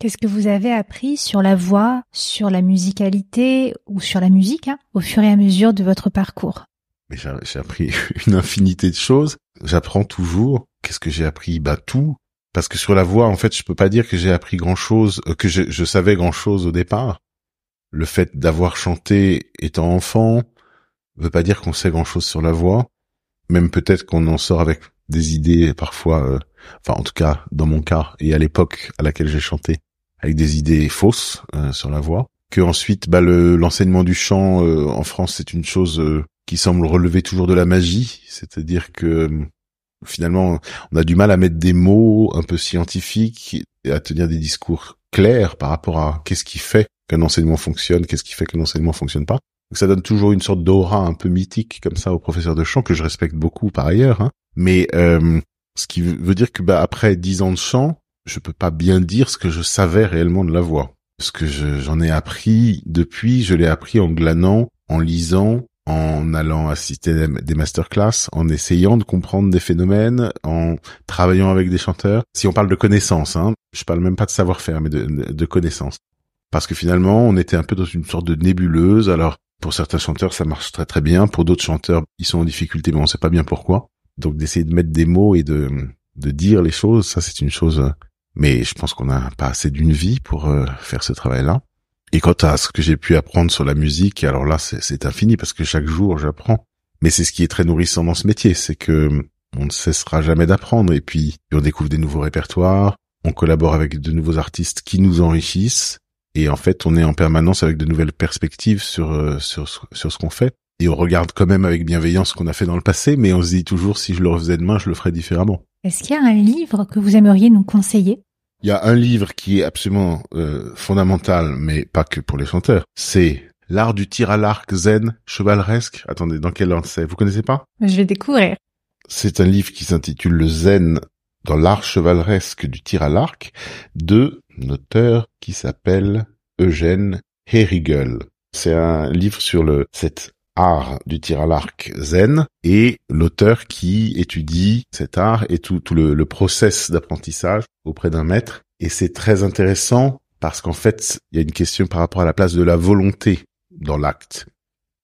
Qu'est-ce que vous avez appris sur la voix, sur la musicalité ou sur la musique hein, au fur et à mesure de votre parcours? J'ai appris une infinité de choses. J'apprends toujours. Qu'est-ce que j'ai appris Bah tout. Parce que sur la voix, en fait, je peux pas dire que j'ai appris grand-chose, euh, que je, je savais grand-chose au départ. Le fait d'avoir chanté étant enfant veut pas dire qu'on sait grand-chose sur la voix. Même peut-être qu'on en sort avec des idées parfois, euh, enfin en tout cas dans mon cas et à l'époque à laquelle j'ai chanté, avec des idées fausses euh, sur la voix. Que ensuite, bah, le l'enseignement du chant euh, en France, c'est une chose euh, qui semble relever toujours de la magie, c'est-à-dire que finalement, on a du mal à mettre des mots un peu scientifiques et à tenir des discours clairs par rapport à qu'est-ce qui fait qu'un enseignement fonctionne, qu'est-ce qui fait qu'un enseignement fonctionne pas. Donc ça donne toujours une sorte d'aura un peu mythique comme ça aux professeurs de chant que je respecte beaucoup par ailleurs. Hein. Mais euh, ce qui veut dire que bah, après dix ans de chant, je peux pas bien dire ce que je savais réellement de la voix. Ce que j'en ai appris depuis, je l'ai appris en glanant, en lisant, en allant assister des masterclass, en essayant de comprendre des phénomènes, en travaillant avec des chanteurs. Si on parle de connaissances, hein, je parle même pas de savoir-faire, mais de, connaissances. Parce que finalement, on était un peu dans une sorte de nébuleuse. Alors, pour certains chanteurs, ça marche très très bien. Pour d'autres chanteurs, ils sont en difficulté, mais on sait pas bien pourquoi. Donc, d'essayer de mettre des mots et de, de dire les choses, ça c'est une chose mais je pense qu'on n'a pas assez d'une vie pour euh, faire ce travail-là. Et quant à ce que j'ai pu apprendre sur la musique, alors là, c'est infini parce que chaque jour, j'apprends. Mais c'est ce qui est très nourrissant dans ce métier, c'est que on ne cessera jamais d'apprendre. Et puis, on découvre des nouveaux répertoires, on collabore avec de nouveaux artistes qui nous enrichissent. Et en fait, on est en permanence avec de nouvelles perspectives sur, euh, sur, sur ce qu'on fait. Et on regarde quand même avec bienveillance ce qu'on a fait dans le passé, mais on se dit toujours, si je le refaisais demain, je le ferais différemment. Est-ce qu'il y a un livre que vous aimeriez nous conseiller? Il y a un livre qui est absolument euh, fondamental, mais pas que pour les chanteurs. C'est L'art du tir à l'arc zen chevaleresque. Attendez, dans quel ordre c'est? Vous connaissez pas? Je vais découvrir. C'est un livre qui s'intitule Le zen dans l'art chevaleresque du tir à l'arc de un auteur qui s'appelle Eugène Herigel. C'est un livre sur le cette art du tir à l'arc zen et l'auteur qui étudie cet art et tout, le, le process d'apprentissage auprès d'un maître. Et c'est très intéressant parce qu'en fait, il y a une question par rapport à la place de la volonté dans l'acte.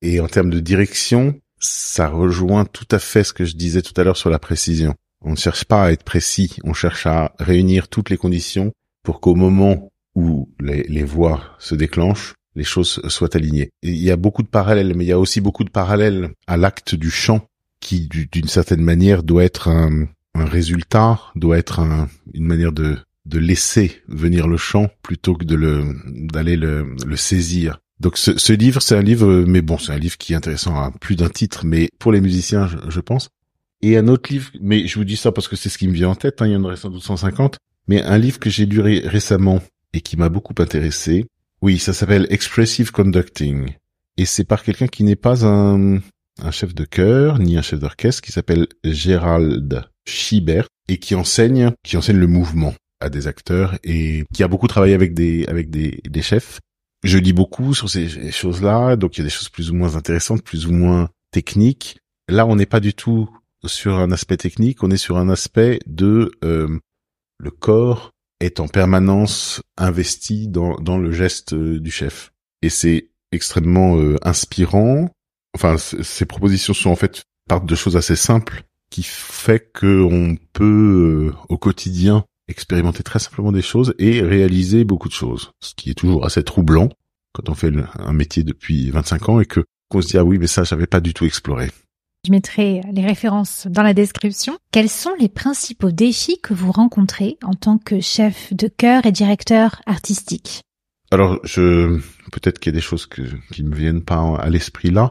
Et en termes de direction, ça rejoint tout à fait ce que je disais tout à l'heure sur la précision. On ne cherche pas à être précis, on cherche à réunir toutes les conditions pour qu'au moment où les, les voix se déclenchent, les choses soient alignées. il y a beaucoup de parallèles, mais il y a aussi beaucoup de parallèles à l'acte du chant qui, d'une certaine manière, doit être un, résultat, doit être une manière de, de laisser venir le chant plutôt que de le d'aller le, saisir. Donc ce, livre, c'est un livre, mais bon, c'est un livre qui est intéressant à plus d'un titre, mais pour les musiciens, je, je, pense. Et un autre livre, mais je vous dis ça parce que c'est ce qui me vient en tête, hein, il y en aurait sans doute 150, mais un livre que j'ai lu récemment et qui m'a beaucoup intéressé, oui, ça s'appelle Expressive Conducting. Et c'est par quelqu'un qui n'est pas un, un chef de chœur, ni un chef d'orchestre, qui s'appelle Gérald Schibert, et qui enseigne, qui enseigne le mouvement à des acteurs, et qui a beaucoup travaillé avec des, avec des, des chefs. Je lis beaucoup sur ces choses-là, donc il y a des choses plus ou moins intéressantes, plus ou moins techniques. Là, on n'est pas du tout sur un aspect technique, on est sur un aspect de euh, le corps est en permanence investi dans, dans le geste euh, du chef. Et c'est extrêmement euh, inspirant. Enfin, ces propositions sont en fait partent de choses assez simples qui fait que on peut euh, au quotidien expérimenter très simplement des choses et réaliser beaucoup de choses. Ce qui est toujours assez troublant quand on fait un métier depuis 25 ans et que qu'on se dit ah oui mais ça j'avais pas du tout exploré. Je mettrai les références dans la description. Quels sont les principaux défis que vous rencontrez en tant que chef de chœur et directeur artistique? Alors, je peut-être qu'il y a des choses qui me viennent pas à l'esprit là.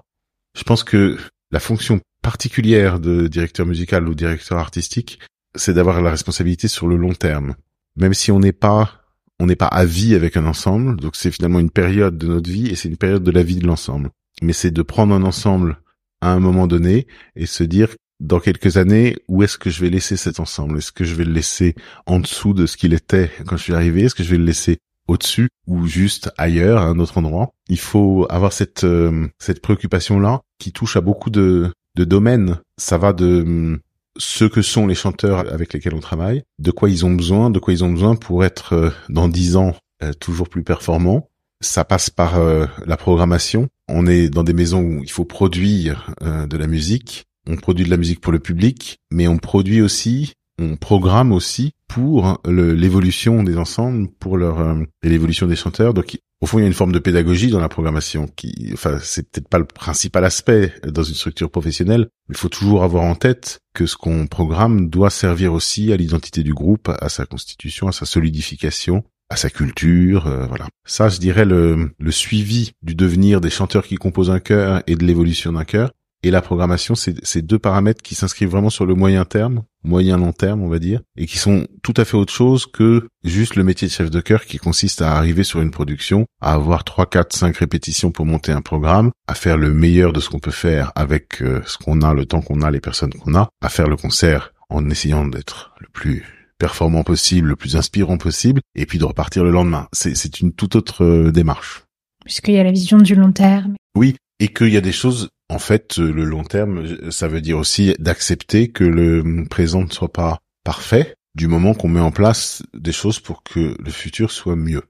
Je pense que la fonction particulière de directeur musical ou directeur artistique, c'est d'avoir la responsabilité sur le long terme. Même si on n'est pas on n'est pas à vie avec un ensemble, donc c'est finalement une période de notre vie et c'est une période de la vie de l'ensemble. Mais c'est de prendre un ensemble à un moment donné et se dire dans quelques années où est-ce que je vais laisser cet ensemble? Est-ce que je vais le laisser en dessous de ce qu'il était quand je suis arrivé? Est-ce que je vais le laisser au-dessus ou juste ailleurs, à un autre endroit? Il faut avoir cette euh, cette préoccupation là qui touche à beaucoup de de domaines. Ça va de ce que sont les chanteurs avec lesquels on travaille, de quoi ils ont besoin, de quoi ils ont besoin pour être euh, dans dix ans euh, toujours plus performants. Ça passe par euh, la programmation. On est dans des maisons où il faut produire de la musique. On produit de la musique pour le public, mais on produit aussi, on programme aussi pour l'évolution des ensembles, pour leur l'évolution des chanteurs. Donc au fond, il y a une forme de pédagogie dans la programmation qui, enfin, c'est peut-être pas le principal aspect dans une structure professionnelle, mais il faut toujours avoir en tête que ce qu'on programme doit servir aussi à l'identité du groupe, à sa constitution, à sa solidification, à sa culture, euh, voilà. Ça, je dirais le, le suivi du devenir des chanteurs qui composent un chœur et de l'évolution d'un chœur, et la programmation, c'est deux paramètres qui s'inscrivent vraiment sur le moyen terme, moyen long terme, on va dire, et qui sont tout à fait autre chose que juste le métier de chef de chœur qui consiste à arriver sur une production, à avoir trois, quatre, cinq répétitions pour monter un programme, à faire le meilleur de ce qu'on peut faire avec euh, ce qu'on a, le temps qu'on a, les personnes qu'on a, à faire le concert en essayant d'être le plus performant possible, le plus inspirant possible, et puis de repartir le lendemain. C'est une toute autre euh, démarche. Puisqu'il y a la vision du long terme. Oui, et qu'il y a des choses en fait, le long terme, ça veut dire aussi d'accepter que le présent ne soit pas parfait du moment qu'on met en place des choses pour que le futur soit mieux.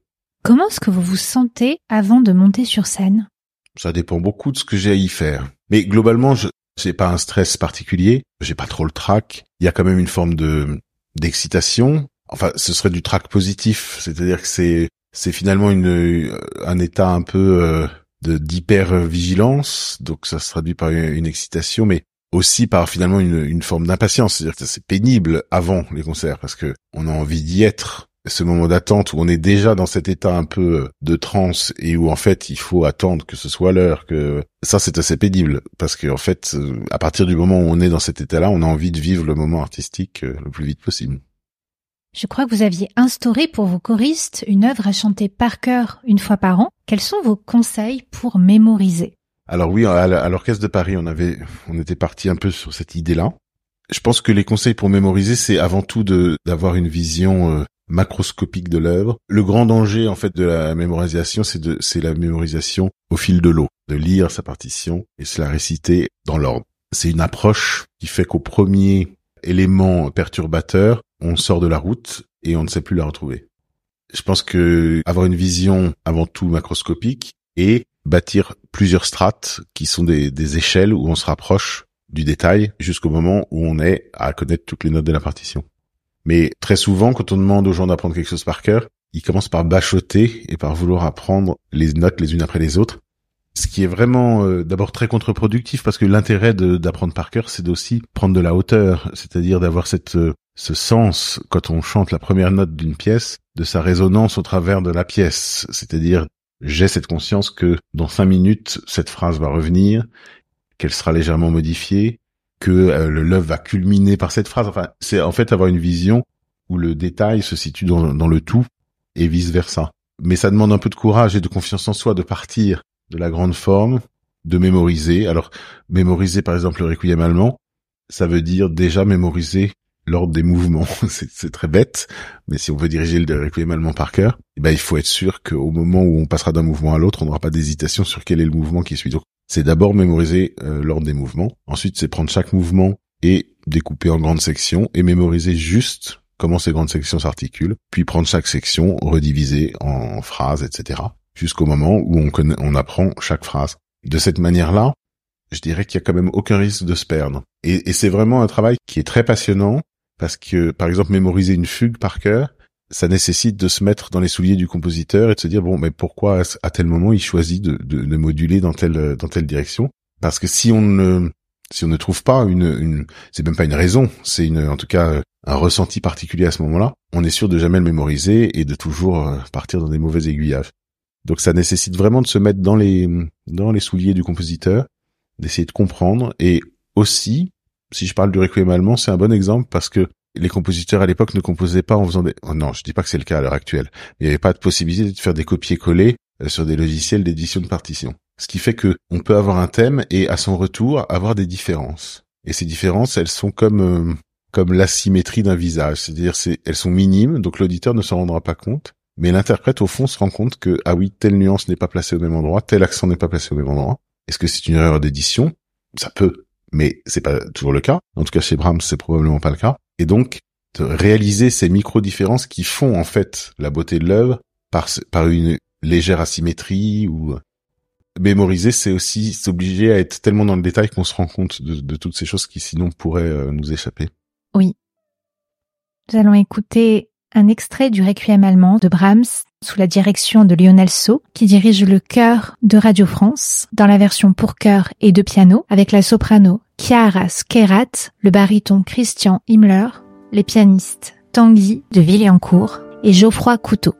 Comment est-ce que vous vous sentez avant de monter sur scène? Ça dépend beaucoup de ce que j'ai à y faire. Mais globalement, je n'ai pas un stress particulier, j'ai pas trop le trac. Il y a quand même une forme de d'excitation. Enfin, ce serait du trac positif, c'est-à-dire que c'est c'est finalement une un état un peu euh, de d'hyper vigilance, donc ça se traduit par une, excitation, mais aussi par finalement une, une forme d'impatience, c'est-à-dire que c'est pénible avant les concerts parce que on a envie d'y être. Ce moment d'attente où on est déjà dans cet état un peu de transe et où en fait il faut attendre que ce soit l'heure, que ça c'est assez pénible parce que en fait à partir du moment où on est dans cet état-là, on a envie de vivre le moment artistique euh, le plus vite possible. Je crois que vous aviez instauré pour vos choristes une œuvre à chanter par cœur une fois par an. Quels sont vos conseils pour mémoriser? Alors oui, à l'orchestre de Paris, on avait, on était parti un peu sur cette idée-là. Je pense que les conseils pour mémoriser, c'est avant tout de d'avoir une vision euh, macroscopique de l'œuvre. Le grand danger en fait de la mémorisation, c'est de c'est la mémorisation au fil de l'eau, de lire sa partition et se la réciter dans l'ordre. C'est une approche qui fait qu'au premier élément perturbateur, on sort de la route et on ne sait plus la retrouver. Je pense que avoir une vision avant tout macroscopique et bâtir plusieurs strates qui sont des, des échelles où on se rapproche du détail jusqu'au moment où on est à connaître toutes les notes de la partition. Mais très souvent, quand on demande aux gens d'apprendre quelque chose par cœur, ils commencent par bachoter et par vouloir apprendre les notes les unes après les autres. Ce qui est vraiment euh, d'abord très contre-productif parce que l'intérêt d'apprendre par cœur, c'est d'aussi prendre de la hauteur, c'est-à-dire d'avoir cette euh, ce sens, quand on chante la première note d'une pièce, de sa résonance au travers de la pièce. C'est-à-dire, j'ai cette conscience que dans cinq minutes, cette phrase va revenir, qu'elle sera légèrement modifiée, que euh, le love va culminer par cette phrase. Enfin, c'est en fait avoir une vision où le détail se situe dans, dans le tout et vice versa. Mais ça demande un peu de courage et de confiance en soi de partir de la grande forme, de mémoriser. Alors, mémoriser par exemple le requiem allemand, ça veut dire déjà mémoriser l'ordre des mouvements. c'est très bête, mais si on veut diriger le requiem allemand par cœur, eh ben, il faut être sûr qu'au moment où on passera d'un mouvement à l'autre, on n'aura pas d'hésitation sur quel est le mouvement qui suit. C'est d'abord mémoriser euh, l'ordre des mouvements. Ensuite, c'est prendre chaque mouvement et découper en grandes sections et mémoriser juste comment ces grandes sections s'articulent, puis prendre chaque section, rediviser en phrases, etc., jusqu'au moment où on, apprend chaque phrase. De cette manière-là, je dirais qu'il y a quand même aucun risque de se perdre. Et, et c'est vraiment un travail qui est très passionnant parce que, par exemple, mémoriser une fugue par cœur, ça nécessite de se mettre dans les souliers du compositeur et de se dire bon, mais pourquoi à tel moment il choisit de, de, de moduler dans telle dans telle direction? Parce que si on ne Si on ne trouve pas une, une c'est même pas une raison, c'est une, en tout cas, un ressenti particulier à ce moment-là, on est sûr de jamais le mémoriser et de toujours euh, partir dans des mauvais aiguillages. Donc ça nécessite vraiment de se mettre dans les, dans les souliers du compositeur, d'essayer de comprendre et aussi, si je parle du requiem allemand, c'est un bon exemple parce que les compositeurs à l'époque ne composaient pas en faisant des... Oh non, je dis pas que c'est le cas à l'heure actuelle. Il n'y avait pas de possibilité de faire des copier-coller euh, sur des logiciels d'édition de partition. Ce qui fait que on peut avoir un thème et à son retour avoir des différences. Et ces différences, elles sont comme euh, comme l'asymétrie d'un visage, c'est-à-dire c'est elles sont minimes, donc l'auditeur ne s'en rendra pas compte, mais l'interprète au fond se rend compte que ah oui, telle nuance n'est pas placée au même endroit, tel accent n'est pas placé au même endroit. Est-ce que c'est une erreur d'édition? Ça peut, mais c'est pas toujours le cas. En tout cas chez Brahms, c'est probablement pas le cas. Et donc de réaliser ces micro différences qui font en fait la beauté de l'œuvre par une légère asymétrie ou mémoriser, c'est aussi s'obliger à être tellement dans le détail qu'on se rend compte de, toutes ces choses qui sinon pourraient euh, nous échapper. Oui. Nous allons écouter un extrait du Requiem allemand de Brahms sous la direction de Lionel So, qui dirige le chœur de Radio France dans la version pour chœur et de piano avec la soprano Chiara Skerat, le baryton Christian Himmler, les pianistes Tanguy de Villancourt et Geoffroy Couteau.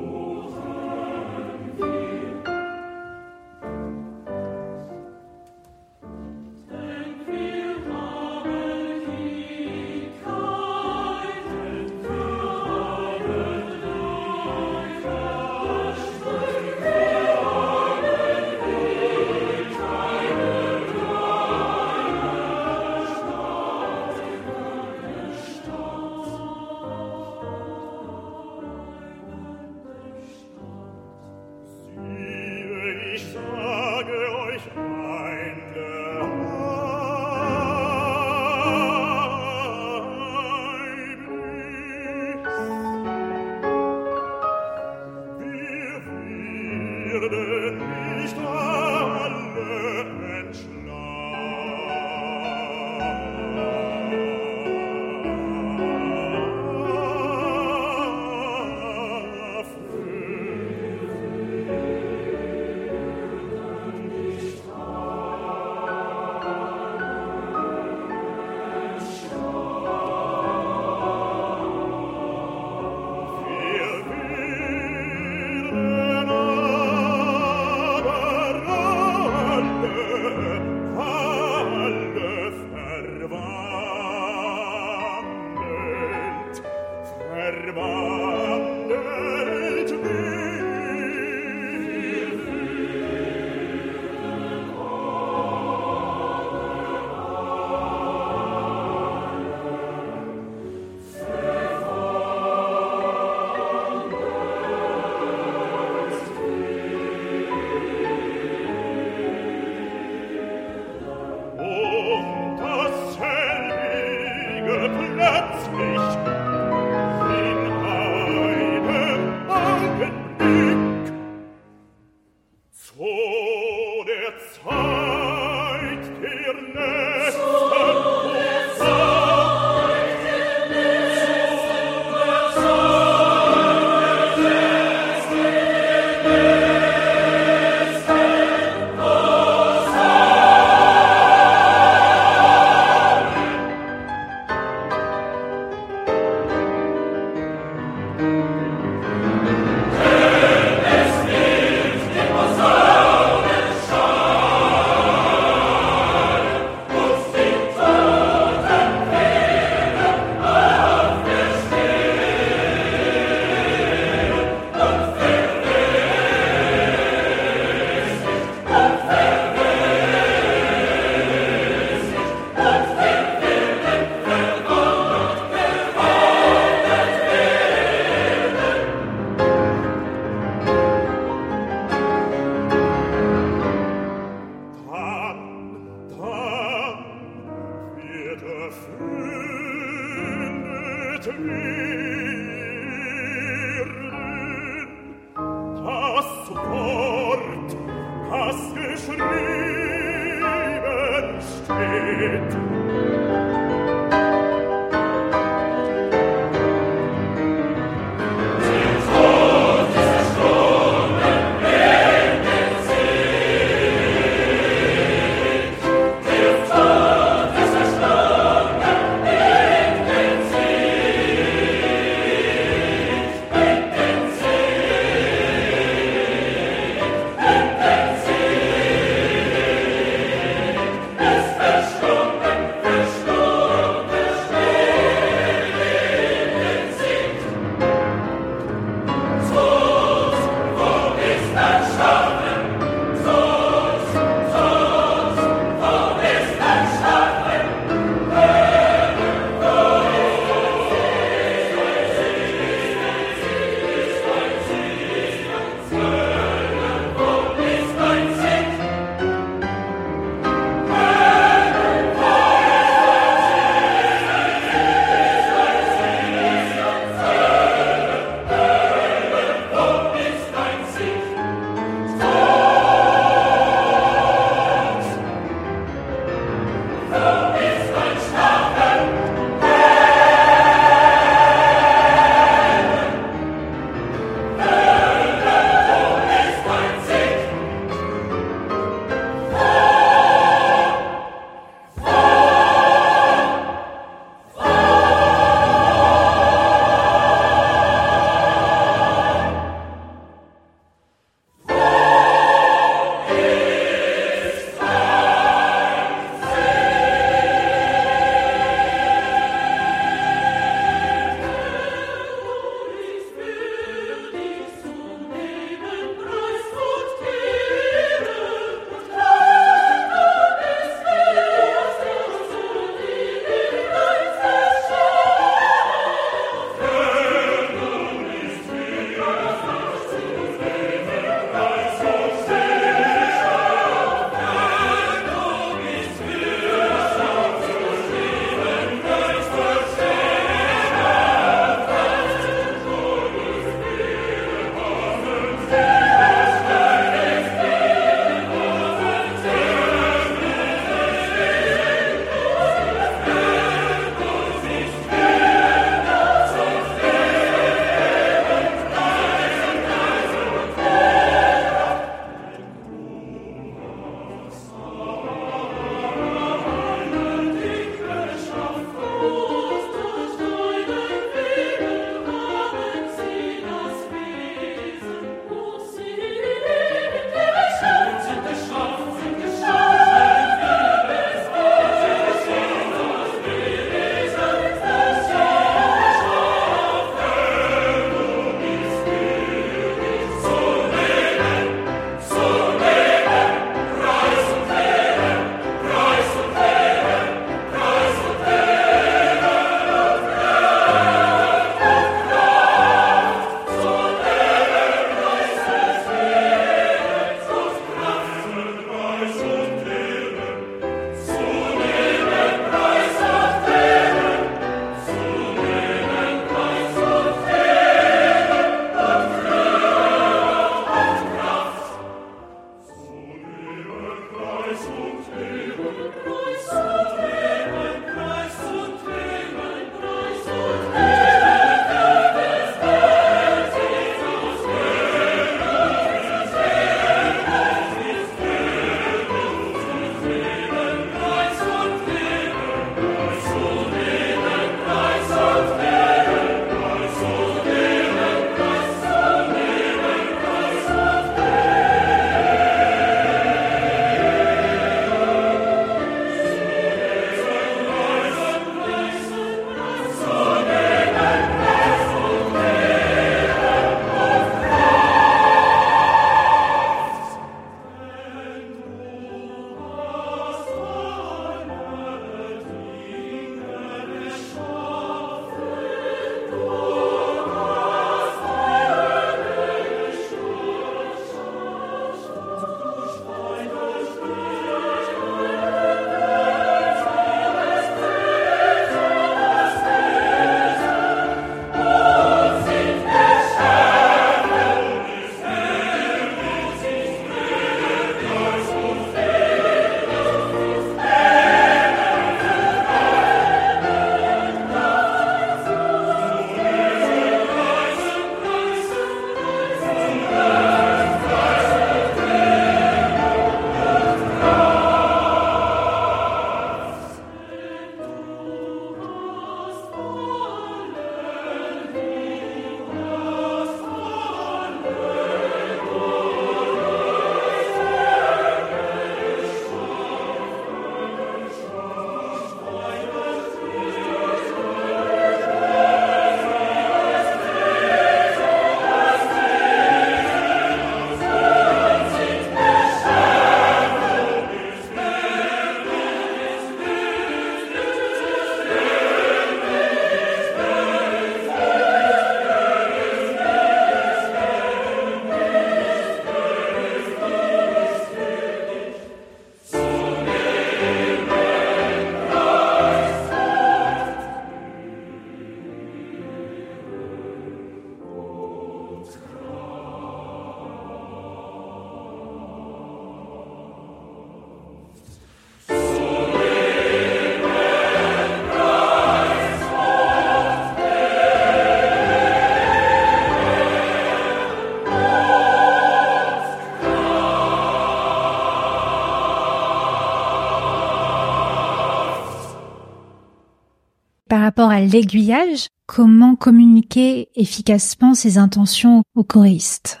À l'aiguillage, comment communiquer efficacement ses intentions aux choristes?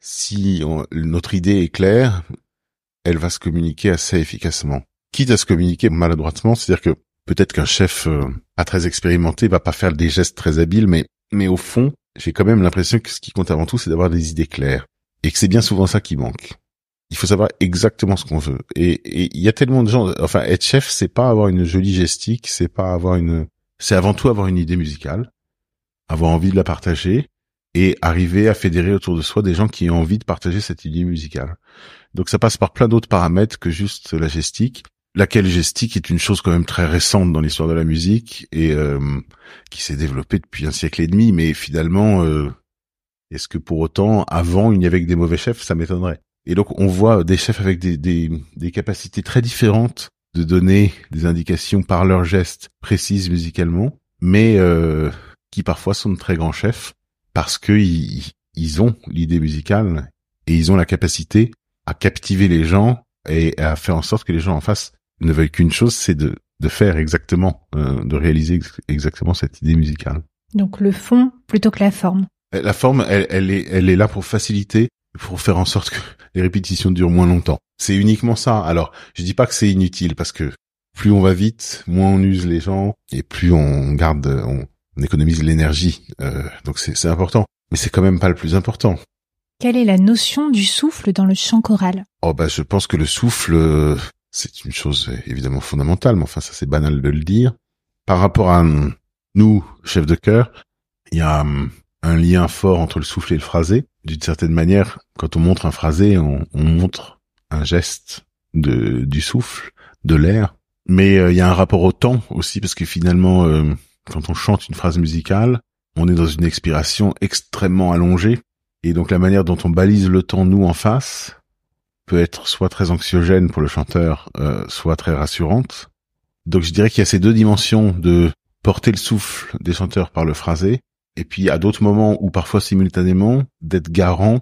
Si notre idée est claire, elle va se communiquer assez efficacement. Quitte à se communiquer maladroitement, c'est-à-dire que peut-être qu'un chef euh, pas très expérimenté va pas faire des gestes très habiles, mais mais au fond, j'ai quand même l'impression que ce qui compte avant tout, c'est d'avoir des idées claires, et que c'est bien souvent ça qui manque. Il faut savoir exactement ce qu'on veut. Et il y a tellement de gens. Enfin, être chef, c'est pas avoir une jolie gestique, c'est pas avoir une. C'est avant tout avoir une idée musicale, avoir envie de la partager et arriver à fédérer autour de soi des gens qui ont envie de partager cette idée musicale. Donc ça passe par plein d'autres paramètres que juste la gestique laquelle gestique est une chose quand même très récente dans l'histoire de la musique et euh, qui s'est développée depuis un siècle et demi. Mais finalement, euh, est-ce que pour autant, avant, il n'y avait que des mauvais chefs? Ça m'étonnerait. Et donc, on voit des chefs avec des, des, des, capacités très différentes de donner des indications par leurs gestes précises musicalement, mais euh, qui parfois sont de très grands chefs parce que ils ont l'idée musicale et ils ont la capacité à captiver les gens et à faire en sorte que les gens en face ne veulent qu'une chose, c'est de, de faire exactement, euh, de réaliser exactement cette idée musicale. Donc le fond plutôt que la forme. Euh, la forme, elle, elle, est, elle est là pour faciliter, pour faire en sorte que les répétitions durent moins longtemps. C'est uniquement ça. Alors, je dis pas que c'est inutile parce que plus on va vite, moins on use les gens et plus on garde, on, économise l'énergie. Euh, donc c'est important. Mais c'est quand même pas le plus important. Quelle est la notion du souffle dans le chant choral? Oh bah je pense que le souffle, c'est une chose évidemment fondamentale, mais enfin ça c'est banal de le dire. Par rapport à nous, chefs de chœur, il y a hum, un lien fort entre le souffle et le phrasé. D'une certaine manière, quand on montre un phrasé, on, montre un geste de, du souffle, de l'air. Mais euh, il y a un rapport au temps aussi, parce que finalement, euh, quand on chante une phrase musicale, on est dans une expiration extrêmement allongée. Et donc la manière dont on balise le temps, nous, en face, peut être soit très anxiogène pour le chanteur, euh, soit très rassurante. Donc je dirais qu'il y a ces deux dimensions de porter le souffle des chanteurs par le phrasé, et puis à d'autres moments ou parfois simultanément d'être garant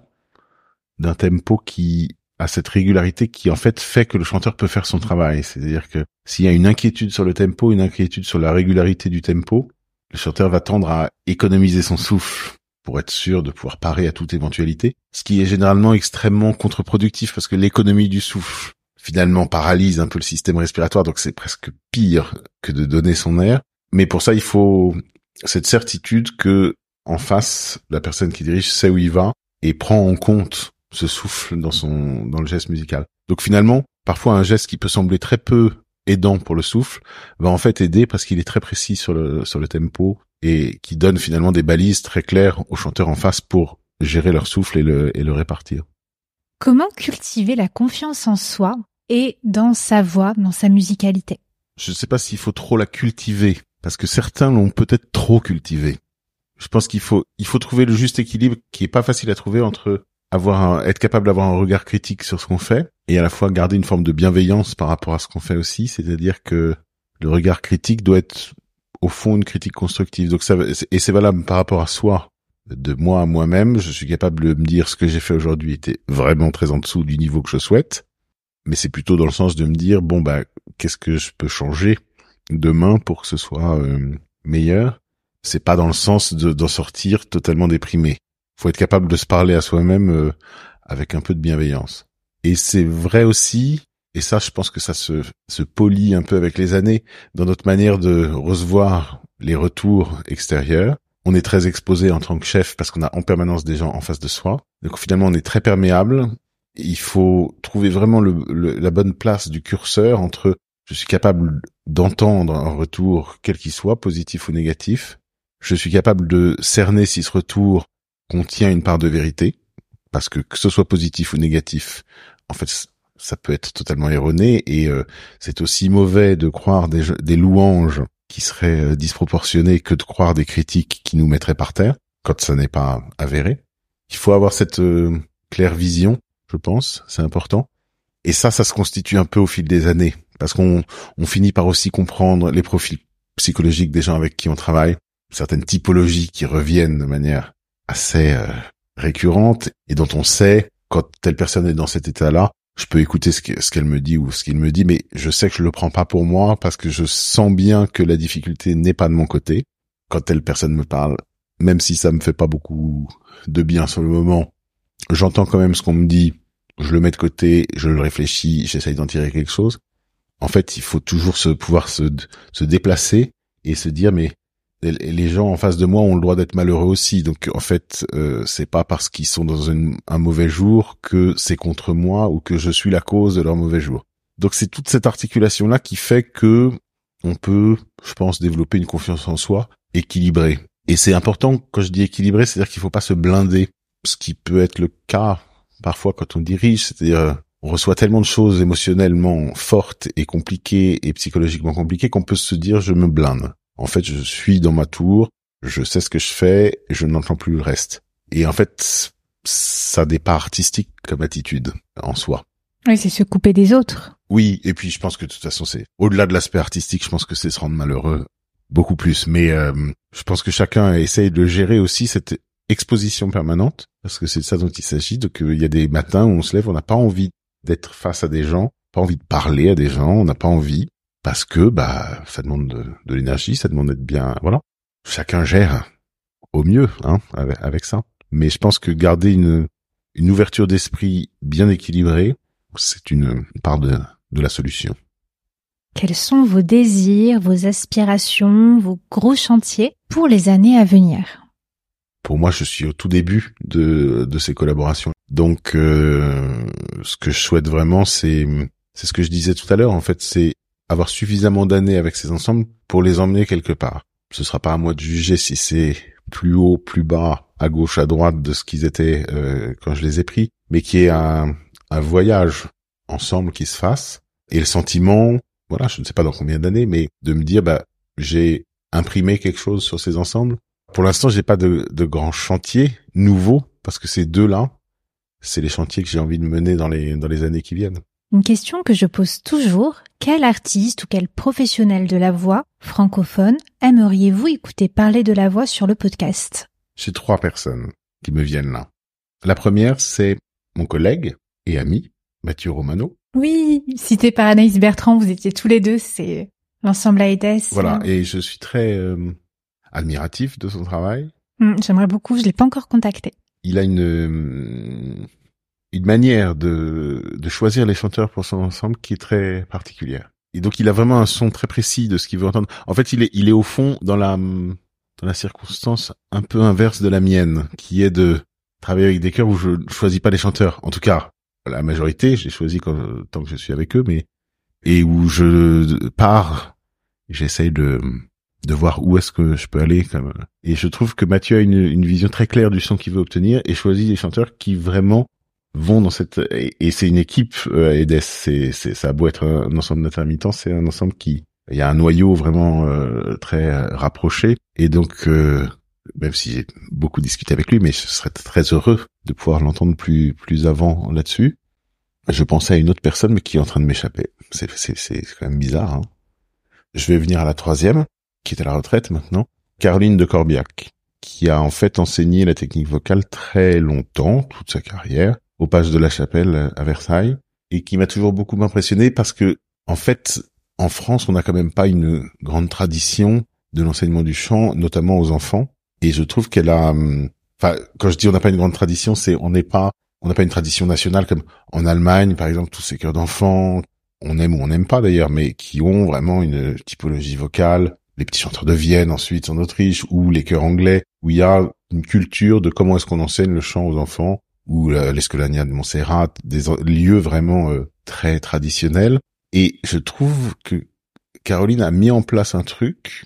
d'un tempo qui a cette régularité qui en fait fait que le chanteur peut faire son travail. C'est-à-dire que s'il y a une inquiétude sur le tempo, une inquiétude sur la régularité du tempo, le chanteur va tendre à économiser son souffle pour être sûr de pouvoir parer à toute éventualité, ce qui est généralement extrêmement contre-productif parce que l'économie du souffle finalement paralyse un peu le système respiratoire, donc c'est presque pire que de donner son air. Mais pour ça, il faut cette certitude que en face, la personne qui dirige sait où il va et prend en compte ce souffle dans son dans le geste musical. Donc finalement, parfois un geste qui peut sembler très peu aidant pour le souffle va en fait aider parce qu'il est très précis sur le sur le tempo et qui donne finalement des balises très claires aux chanteurs en face pour gérer leur souffle et le, et le répartir. Comment cultiver la confiance en soi et dans sa voix, dans sa musicalité? Je ne sais pas s'il faut trop la cultiver, parce que certains l'ont peut-être trop cultivée. Je pense qu'il faut, il faut trouver le juste équilibre qui est pas facile à trouver entre avoir être capable d'avoir un regard critique sur ce qu'on fait et à la fois garder une forme de bienveillance par rapport à ce qu'on fait aussi, c'est-à-dire que le regard critique doit être au fond une critique constructive. Donc ça et c'est valable par rapport à soi. De moi à moi-même, je suis capable de me dire ce que j'ai fait aujourd'hui était vraiment très en dessous du niveau que je souhaite, mais c'est plutôt dans le sens de me dire bon bah qu'est-ce que je peux changer demain pour que ce soit euh, meilleur. C'est pas dans le sens d'en sortir totalement déprimé. Faut être capable de se parler à soi-même euh, avec un peu de bienveillance. Et c'est vrai aussi et ça, je pense que ça se, se polie un peu avec les années dans notre manière de recevoir les retours extérieurs. On est très exposé en tant que chef parce qu'on a en permanence des gens en face de soi. Donc finalement, on est très perméable. Il faut trouver vraiment le, la bonne place du curseur entre je suis capable d'entendre un retour quel qu'il soit, positif ou négatif. Je suis capable de cerner si ce retour contient une part de vérité, parce que que ce soit positif ou négatif, en fait, ça peut être totalement erroné et euh, c'est aussi mauvais de croire des, louanges qui seraient euh, disproportionnées que de croire des critiques qui nous mettraient par terre quand ça n'est pas avéré. Il faut avoir cette euh, claire vision, je pense, c'est important. Et ça, ça se constitue un peu au fil des années parce qu'on on finit par aussi comprendre les profils psychologiques des gens avec qui on travaille, certaines typologies qui reviennent de manière assez récurrente et dont on sait quand telle personne est dans cet état-là, je peux écouter ce qu'elle me dit ou ce qu'il me dit, mais je sais que je le prends pas pour moi parce que je sens bien que la difficulté n'est pas de mon côté. Quand telle personne me parle, même si ça me fait pas beaucoup de bien sur le moment, j'entends quand même ce qu'on me dit, je le mets de côté, je le réfléchis, j'essaye d'en tirer quelque chose. En fait, il faut toujours se pouvoir se, se déplacer et se dire mais les gens en face de moi ont le droit d'être malheureux aussi. Donc en fait, euh, c'est pas parce qu'ils sont dans un mauvais jour que c'est contre moi ou que je suis la cause de leur mauvais jour. Donc c'est toute cette articulation là qui fait que on peut, je pense, développer une confiance en soi équilibrée. Et c'est important quand je dis équilibré, c'est-à-dire qu'il faut pas se blinder, ce qui peut être le cas parfois quand on dirige, c'est-à-dire on reçoit tellement de choses émotionnellement fortes et compliquées et psychologiquement compliquées qu'on peut se dire je me blinde. En fait, je suis dans ma tour, je sais ce que je fais, je n'entends plus le reste. Et en fait, ça n'est pas artistique comme attitude en soi. Oui, c'est se couper des autres. Oui, et puis je pense que de toute façon, c'est au-delà de l'aspect artistique, je pense que c'est se rendre malheureux beaucoup plus. Mais euh, je pense que chacun essaye de gérer aussi cette exposition permanente, parce que c'est de ça dont il s'agit. Donc il y a des matins où on se lève, on n'a pas envie d'être face à des gens, pas envie de parler à des gens, on n'a pas envie parce que bah ça demande de, l'énergie, ça demande d'être bien, voilà. Chacun gère au mieux hein, avec, ça. Mais je pense que garder une, une ouverture d'esprit bien équilibrée, c'est une part de, de la solution. Quels sont vos désirs, vos aspirations, vos gros chantiers pour les années à venir? Pour moi, je suis au tout début de, de ces collaborations. Donc, euh, ce que je souhaite vraiment, c'est c'est ce que je disais tout à l'heure. En fait, c'est avoir suffisamment d'années avec ces ensembles pour les emmener quelque part. Ce sera pas à moi de juger si c'est plus haut, plus bas, à gauche, à droite de ce qu'ils étaient euh, quand je les ai pris, mais qui est un, un voyage ensemble qui se fasse. Et le sentiment, voilà, je ne sais pas dans combien d'années, mais de me dire, bah, j'ai imprimé quelque chose sur ces ensembles. Pour l'instant, j'ai pas de, de grands chantiers nouveaux parce que ces deux-là, c'est les chantiers que j'ai envie de mener dans les dans les années qui viennent. Une question que je pose toujours, quel artiste ou quel professionnel de la voix francophone aimeriez-vous écouter parler de la voix sur le podcast? J'ai trois personnes qui me viennent là. La première, c'est mon collègue et ami, Mathieu Romano. Oui, cité par Anaïs Bertrand, vous étiez tous les deux, c'est l'ensemble AEDES. Voilà, et je suis très euh, admiratif de son travail. Hum, j'aimerais beaucoup, je l'ai pas encore contacté. Il a une une manière de, de choisir les chanteurs pour son ensemble qui est très particulière. Et donc il a vraiment un son très précis de ce qu'il veut entendre. En fait, il est, il est au fond dans la, dans la circonstance un peu inverse de la mienne, qui est de travailler avec des chœurs où je ne choisis pas les chanteurs. En tout cas, la majorité, j'ai choisi quand, tant que je suis avec eux, mais et où je pars, j'essaye de de voir où est-ce que je peux aller. Comme... Et je trouve que Mathieu a une, une vision très claire du son qu'il veut obtenir et choisit des chanteurs qui vraiment vont dans cette et, c'est une équipe euh, EDES c'est c'est ça a beau être un ensemble d'intermittents c'est un ensemble qui il y a un noyau vraiment euh, très euh, rapproché et donc euh, même si j'ai beaucoup discuté avec lui mais je serais très heureux de pouvoir l'entendre plus plus avant là-dessus je pensais à une autre personne mais qui est en train de m'échapper c'est c'est c'est quand même bizarre hein. je vais venir à la troisième qui est à la retraite maintenant Caroline de Corbiac qui a en fait enseigné la technique vocale très longtemps toute sa carrière au Page de la Chapelle euh, à Versailles et qui m'a toujours beaucoup impressionné parce que en fait en France on n'a quand même pas une grande tradition de l'enseignement du chant notamment aux enfants et je trouve qu'elle a hum, enfin quand je dis on n'a pas une grande tradition c'est on n'est pas on n'a pas une tradition nationale comme en Allemagne par exemple tous ces chœurs d'enfants on aime ou on n'aime pas d'ailleurs mais qui ont vraiment une typologie vocale les petits chanteurs de Vienne ensuite en Autriche ou les chœurs anglais où il y a une culture de comment est-ce qu'on enseigne le chant aux enfants ou l'Escolania de Montserrat, des lieux vraiment euh, très traditionnels. Et je trouve que Caroline a mis en place un truc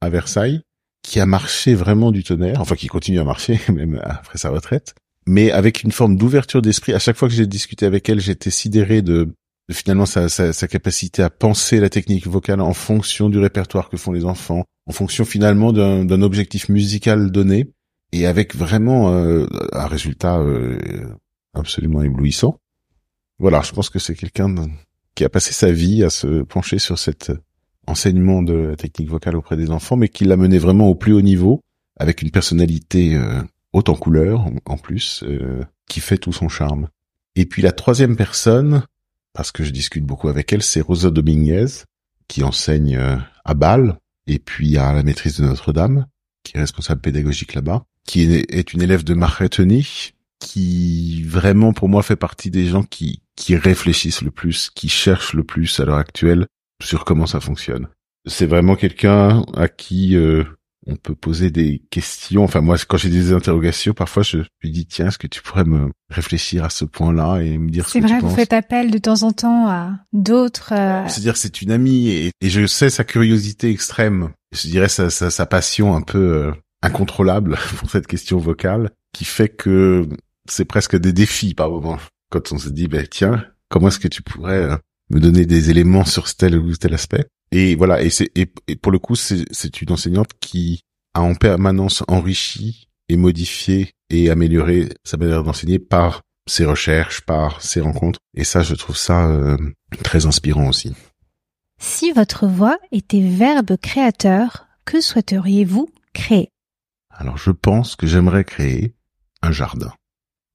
à Versailles qui a marché vraiment du tonnerre, enfin qui continue à marcher même après sa retraite, mais avec une forme d'ouverture d'esprit. À chaque fois que j'ai discuté avec elle, j'étais sidéré de, finalement sa, sa, sa, capacité à penser la technique vocale en fonction du répertoire que font les enfants, en fonction finalement d'un objectif musical donné et avec vraiment euh, un résultat euh, absolument éblouissant. Voilà, je pense que c'est quelqu'un qui a passé sa vie à se pencher sur cet enseignement de la technique vocale auprès des enfants, mais qui l'a mené vraiment au plus haut niveau, avec une personnalité euh, haute en couleur en plus, qui fait tout son charme. Et puis la troisième personne, parce que je discute beaucoup avec elle, c'est Rosa Dominguez, qui enseigne euh, à Bâle, et puis à la maîtrise de Notre-Dame, qui est responsable pédagogique là-bas, qui est une élève de Marreteni, qui vraiment pour moi fait partie des gens qui, qui réfléchissent le plus, qui cherchent le plus à l'heure actuelle sur comment ça fonctionne. C'est vraiment quelqu'un à qui euh, on peut poser des questions. Enfin, moi, quand j'ai des interrogations, parfois, je lui dis, tiens, est-ce que tu pourrais me réfléchir à ce point-là et me dire ce que tu penses C'est vrai, vous faites appel de temps en temps à d'autres... Euh... C'est-à-dire, c'est une amie et, et, je sais sa curiosité extrême. Je dirais sa, sa, sa passion un peu euh, incontrôlable pour cette question vocale qui fait que c'est presque des défis par moment. Quand on se dit, ben tiens, comment est-ce que tu pourrais euh, me donner des éléments sur tel ou tel aspect Et voilà, et c'est et, pour le coup, c'est une enseignante qui a en permanence enrichi et modifié et amélioré sa manière d'enseigner par ses recherches, par ses rencontres. Et ça, je trouve ça euh, très inspirant aussi. Si votre voix était verbe créateur, que souhaiteriez-vous créer? Alors, je pense que j'aimerais créer un jardin.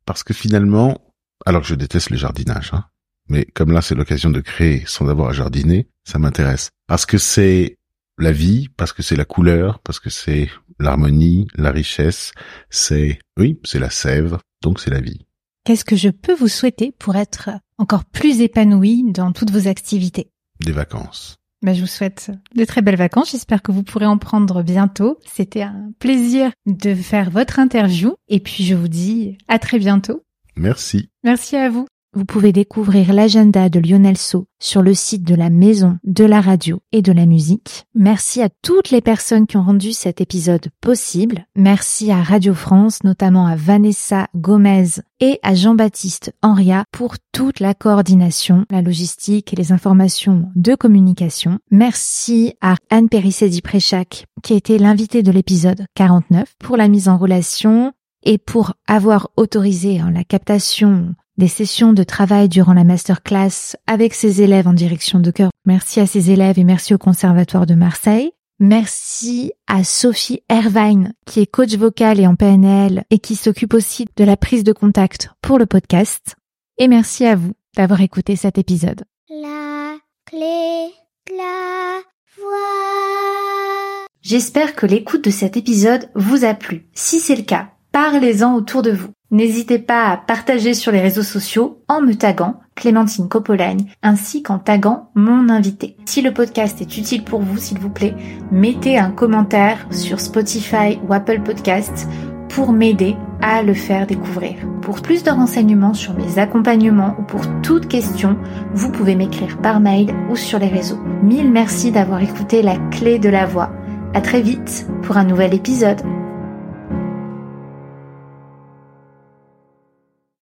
Parce que finalement, alors que je déteste le jardinage, hein, mais comme là c'est l'occasion de créer sans avoir à jardiner, ça m'intéresse. Parce que c'est la vie, parce que c'est la couleur, parce que c'est l'harmonie, la richesse, c'est, oui, c'est la sève, donc c'est la vie. Qu'est-ce que je peux vous souhaiter pour être encore plus épanoui dans toutes vos activités? Des vacances. Ben, je vous souhaite de très belles vacances. J'espère que vous pourrez en prendre bientôt. C'était un plaisir de faire votre interview. Et puis, je vous dis à très bientôt. Merci. Merci à vous. Vous pouvez découvrir l'agenda de Lionel So sur le site de la Maison de la Radio et de la Musique. Merci à toutes les personnes qui ont rendu cet épisode possible. Merci à Radio France, notamment à Vanessa Gomez et à Jean-Baptiste Henria pour toute la coordination, la logistique et les informations de communication. Merci à Anne Périssé Préchac qui a été l'invitée de l'épisode 49 pour la mise en relation et pour avoir autorisé la captation des sessions de travail durant la masterclass avec ses élèves en direction de cœur. Merci à ses élèves et merci au Conservatoire de Marseille. Merci à Sophie Ervine, qui est coach vocal et en PNL et qui s'occupe aussi de la prise de contact pour le podcast. Et merci à vous d'avoir écouté cet épisode. La clé de la voix. J'espère que l'écoute de cet épisode vous a plu. Si c'est le cas, parlez-en autour de vous. N'hésitez pas à partager sur les réseaux sociaux en me taguant Clémentine Copolagne ainsi qu'en taguant mon invité. Si le podcast est utile pour vous, s'il vous plaît, mettez un commentaire sur Spotify ou Apple Podcasts pour m'aider à le faire découvrir. Pour plus de renseignements sur mes accompagnements ou pour toute question, vous pouvez m'écrire par mail ou sur les réseaux. Mille merci d'avoir écouté la clé de la voix. À très vite pour un nouvel épisode.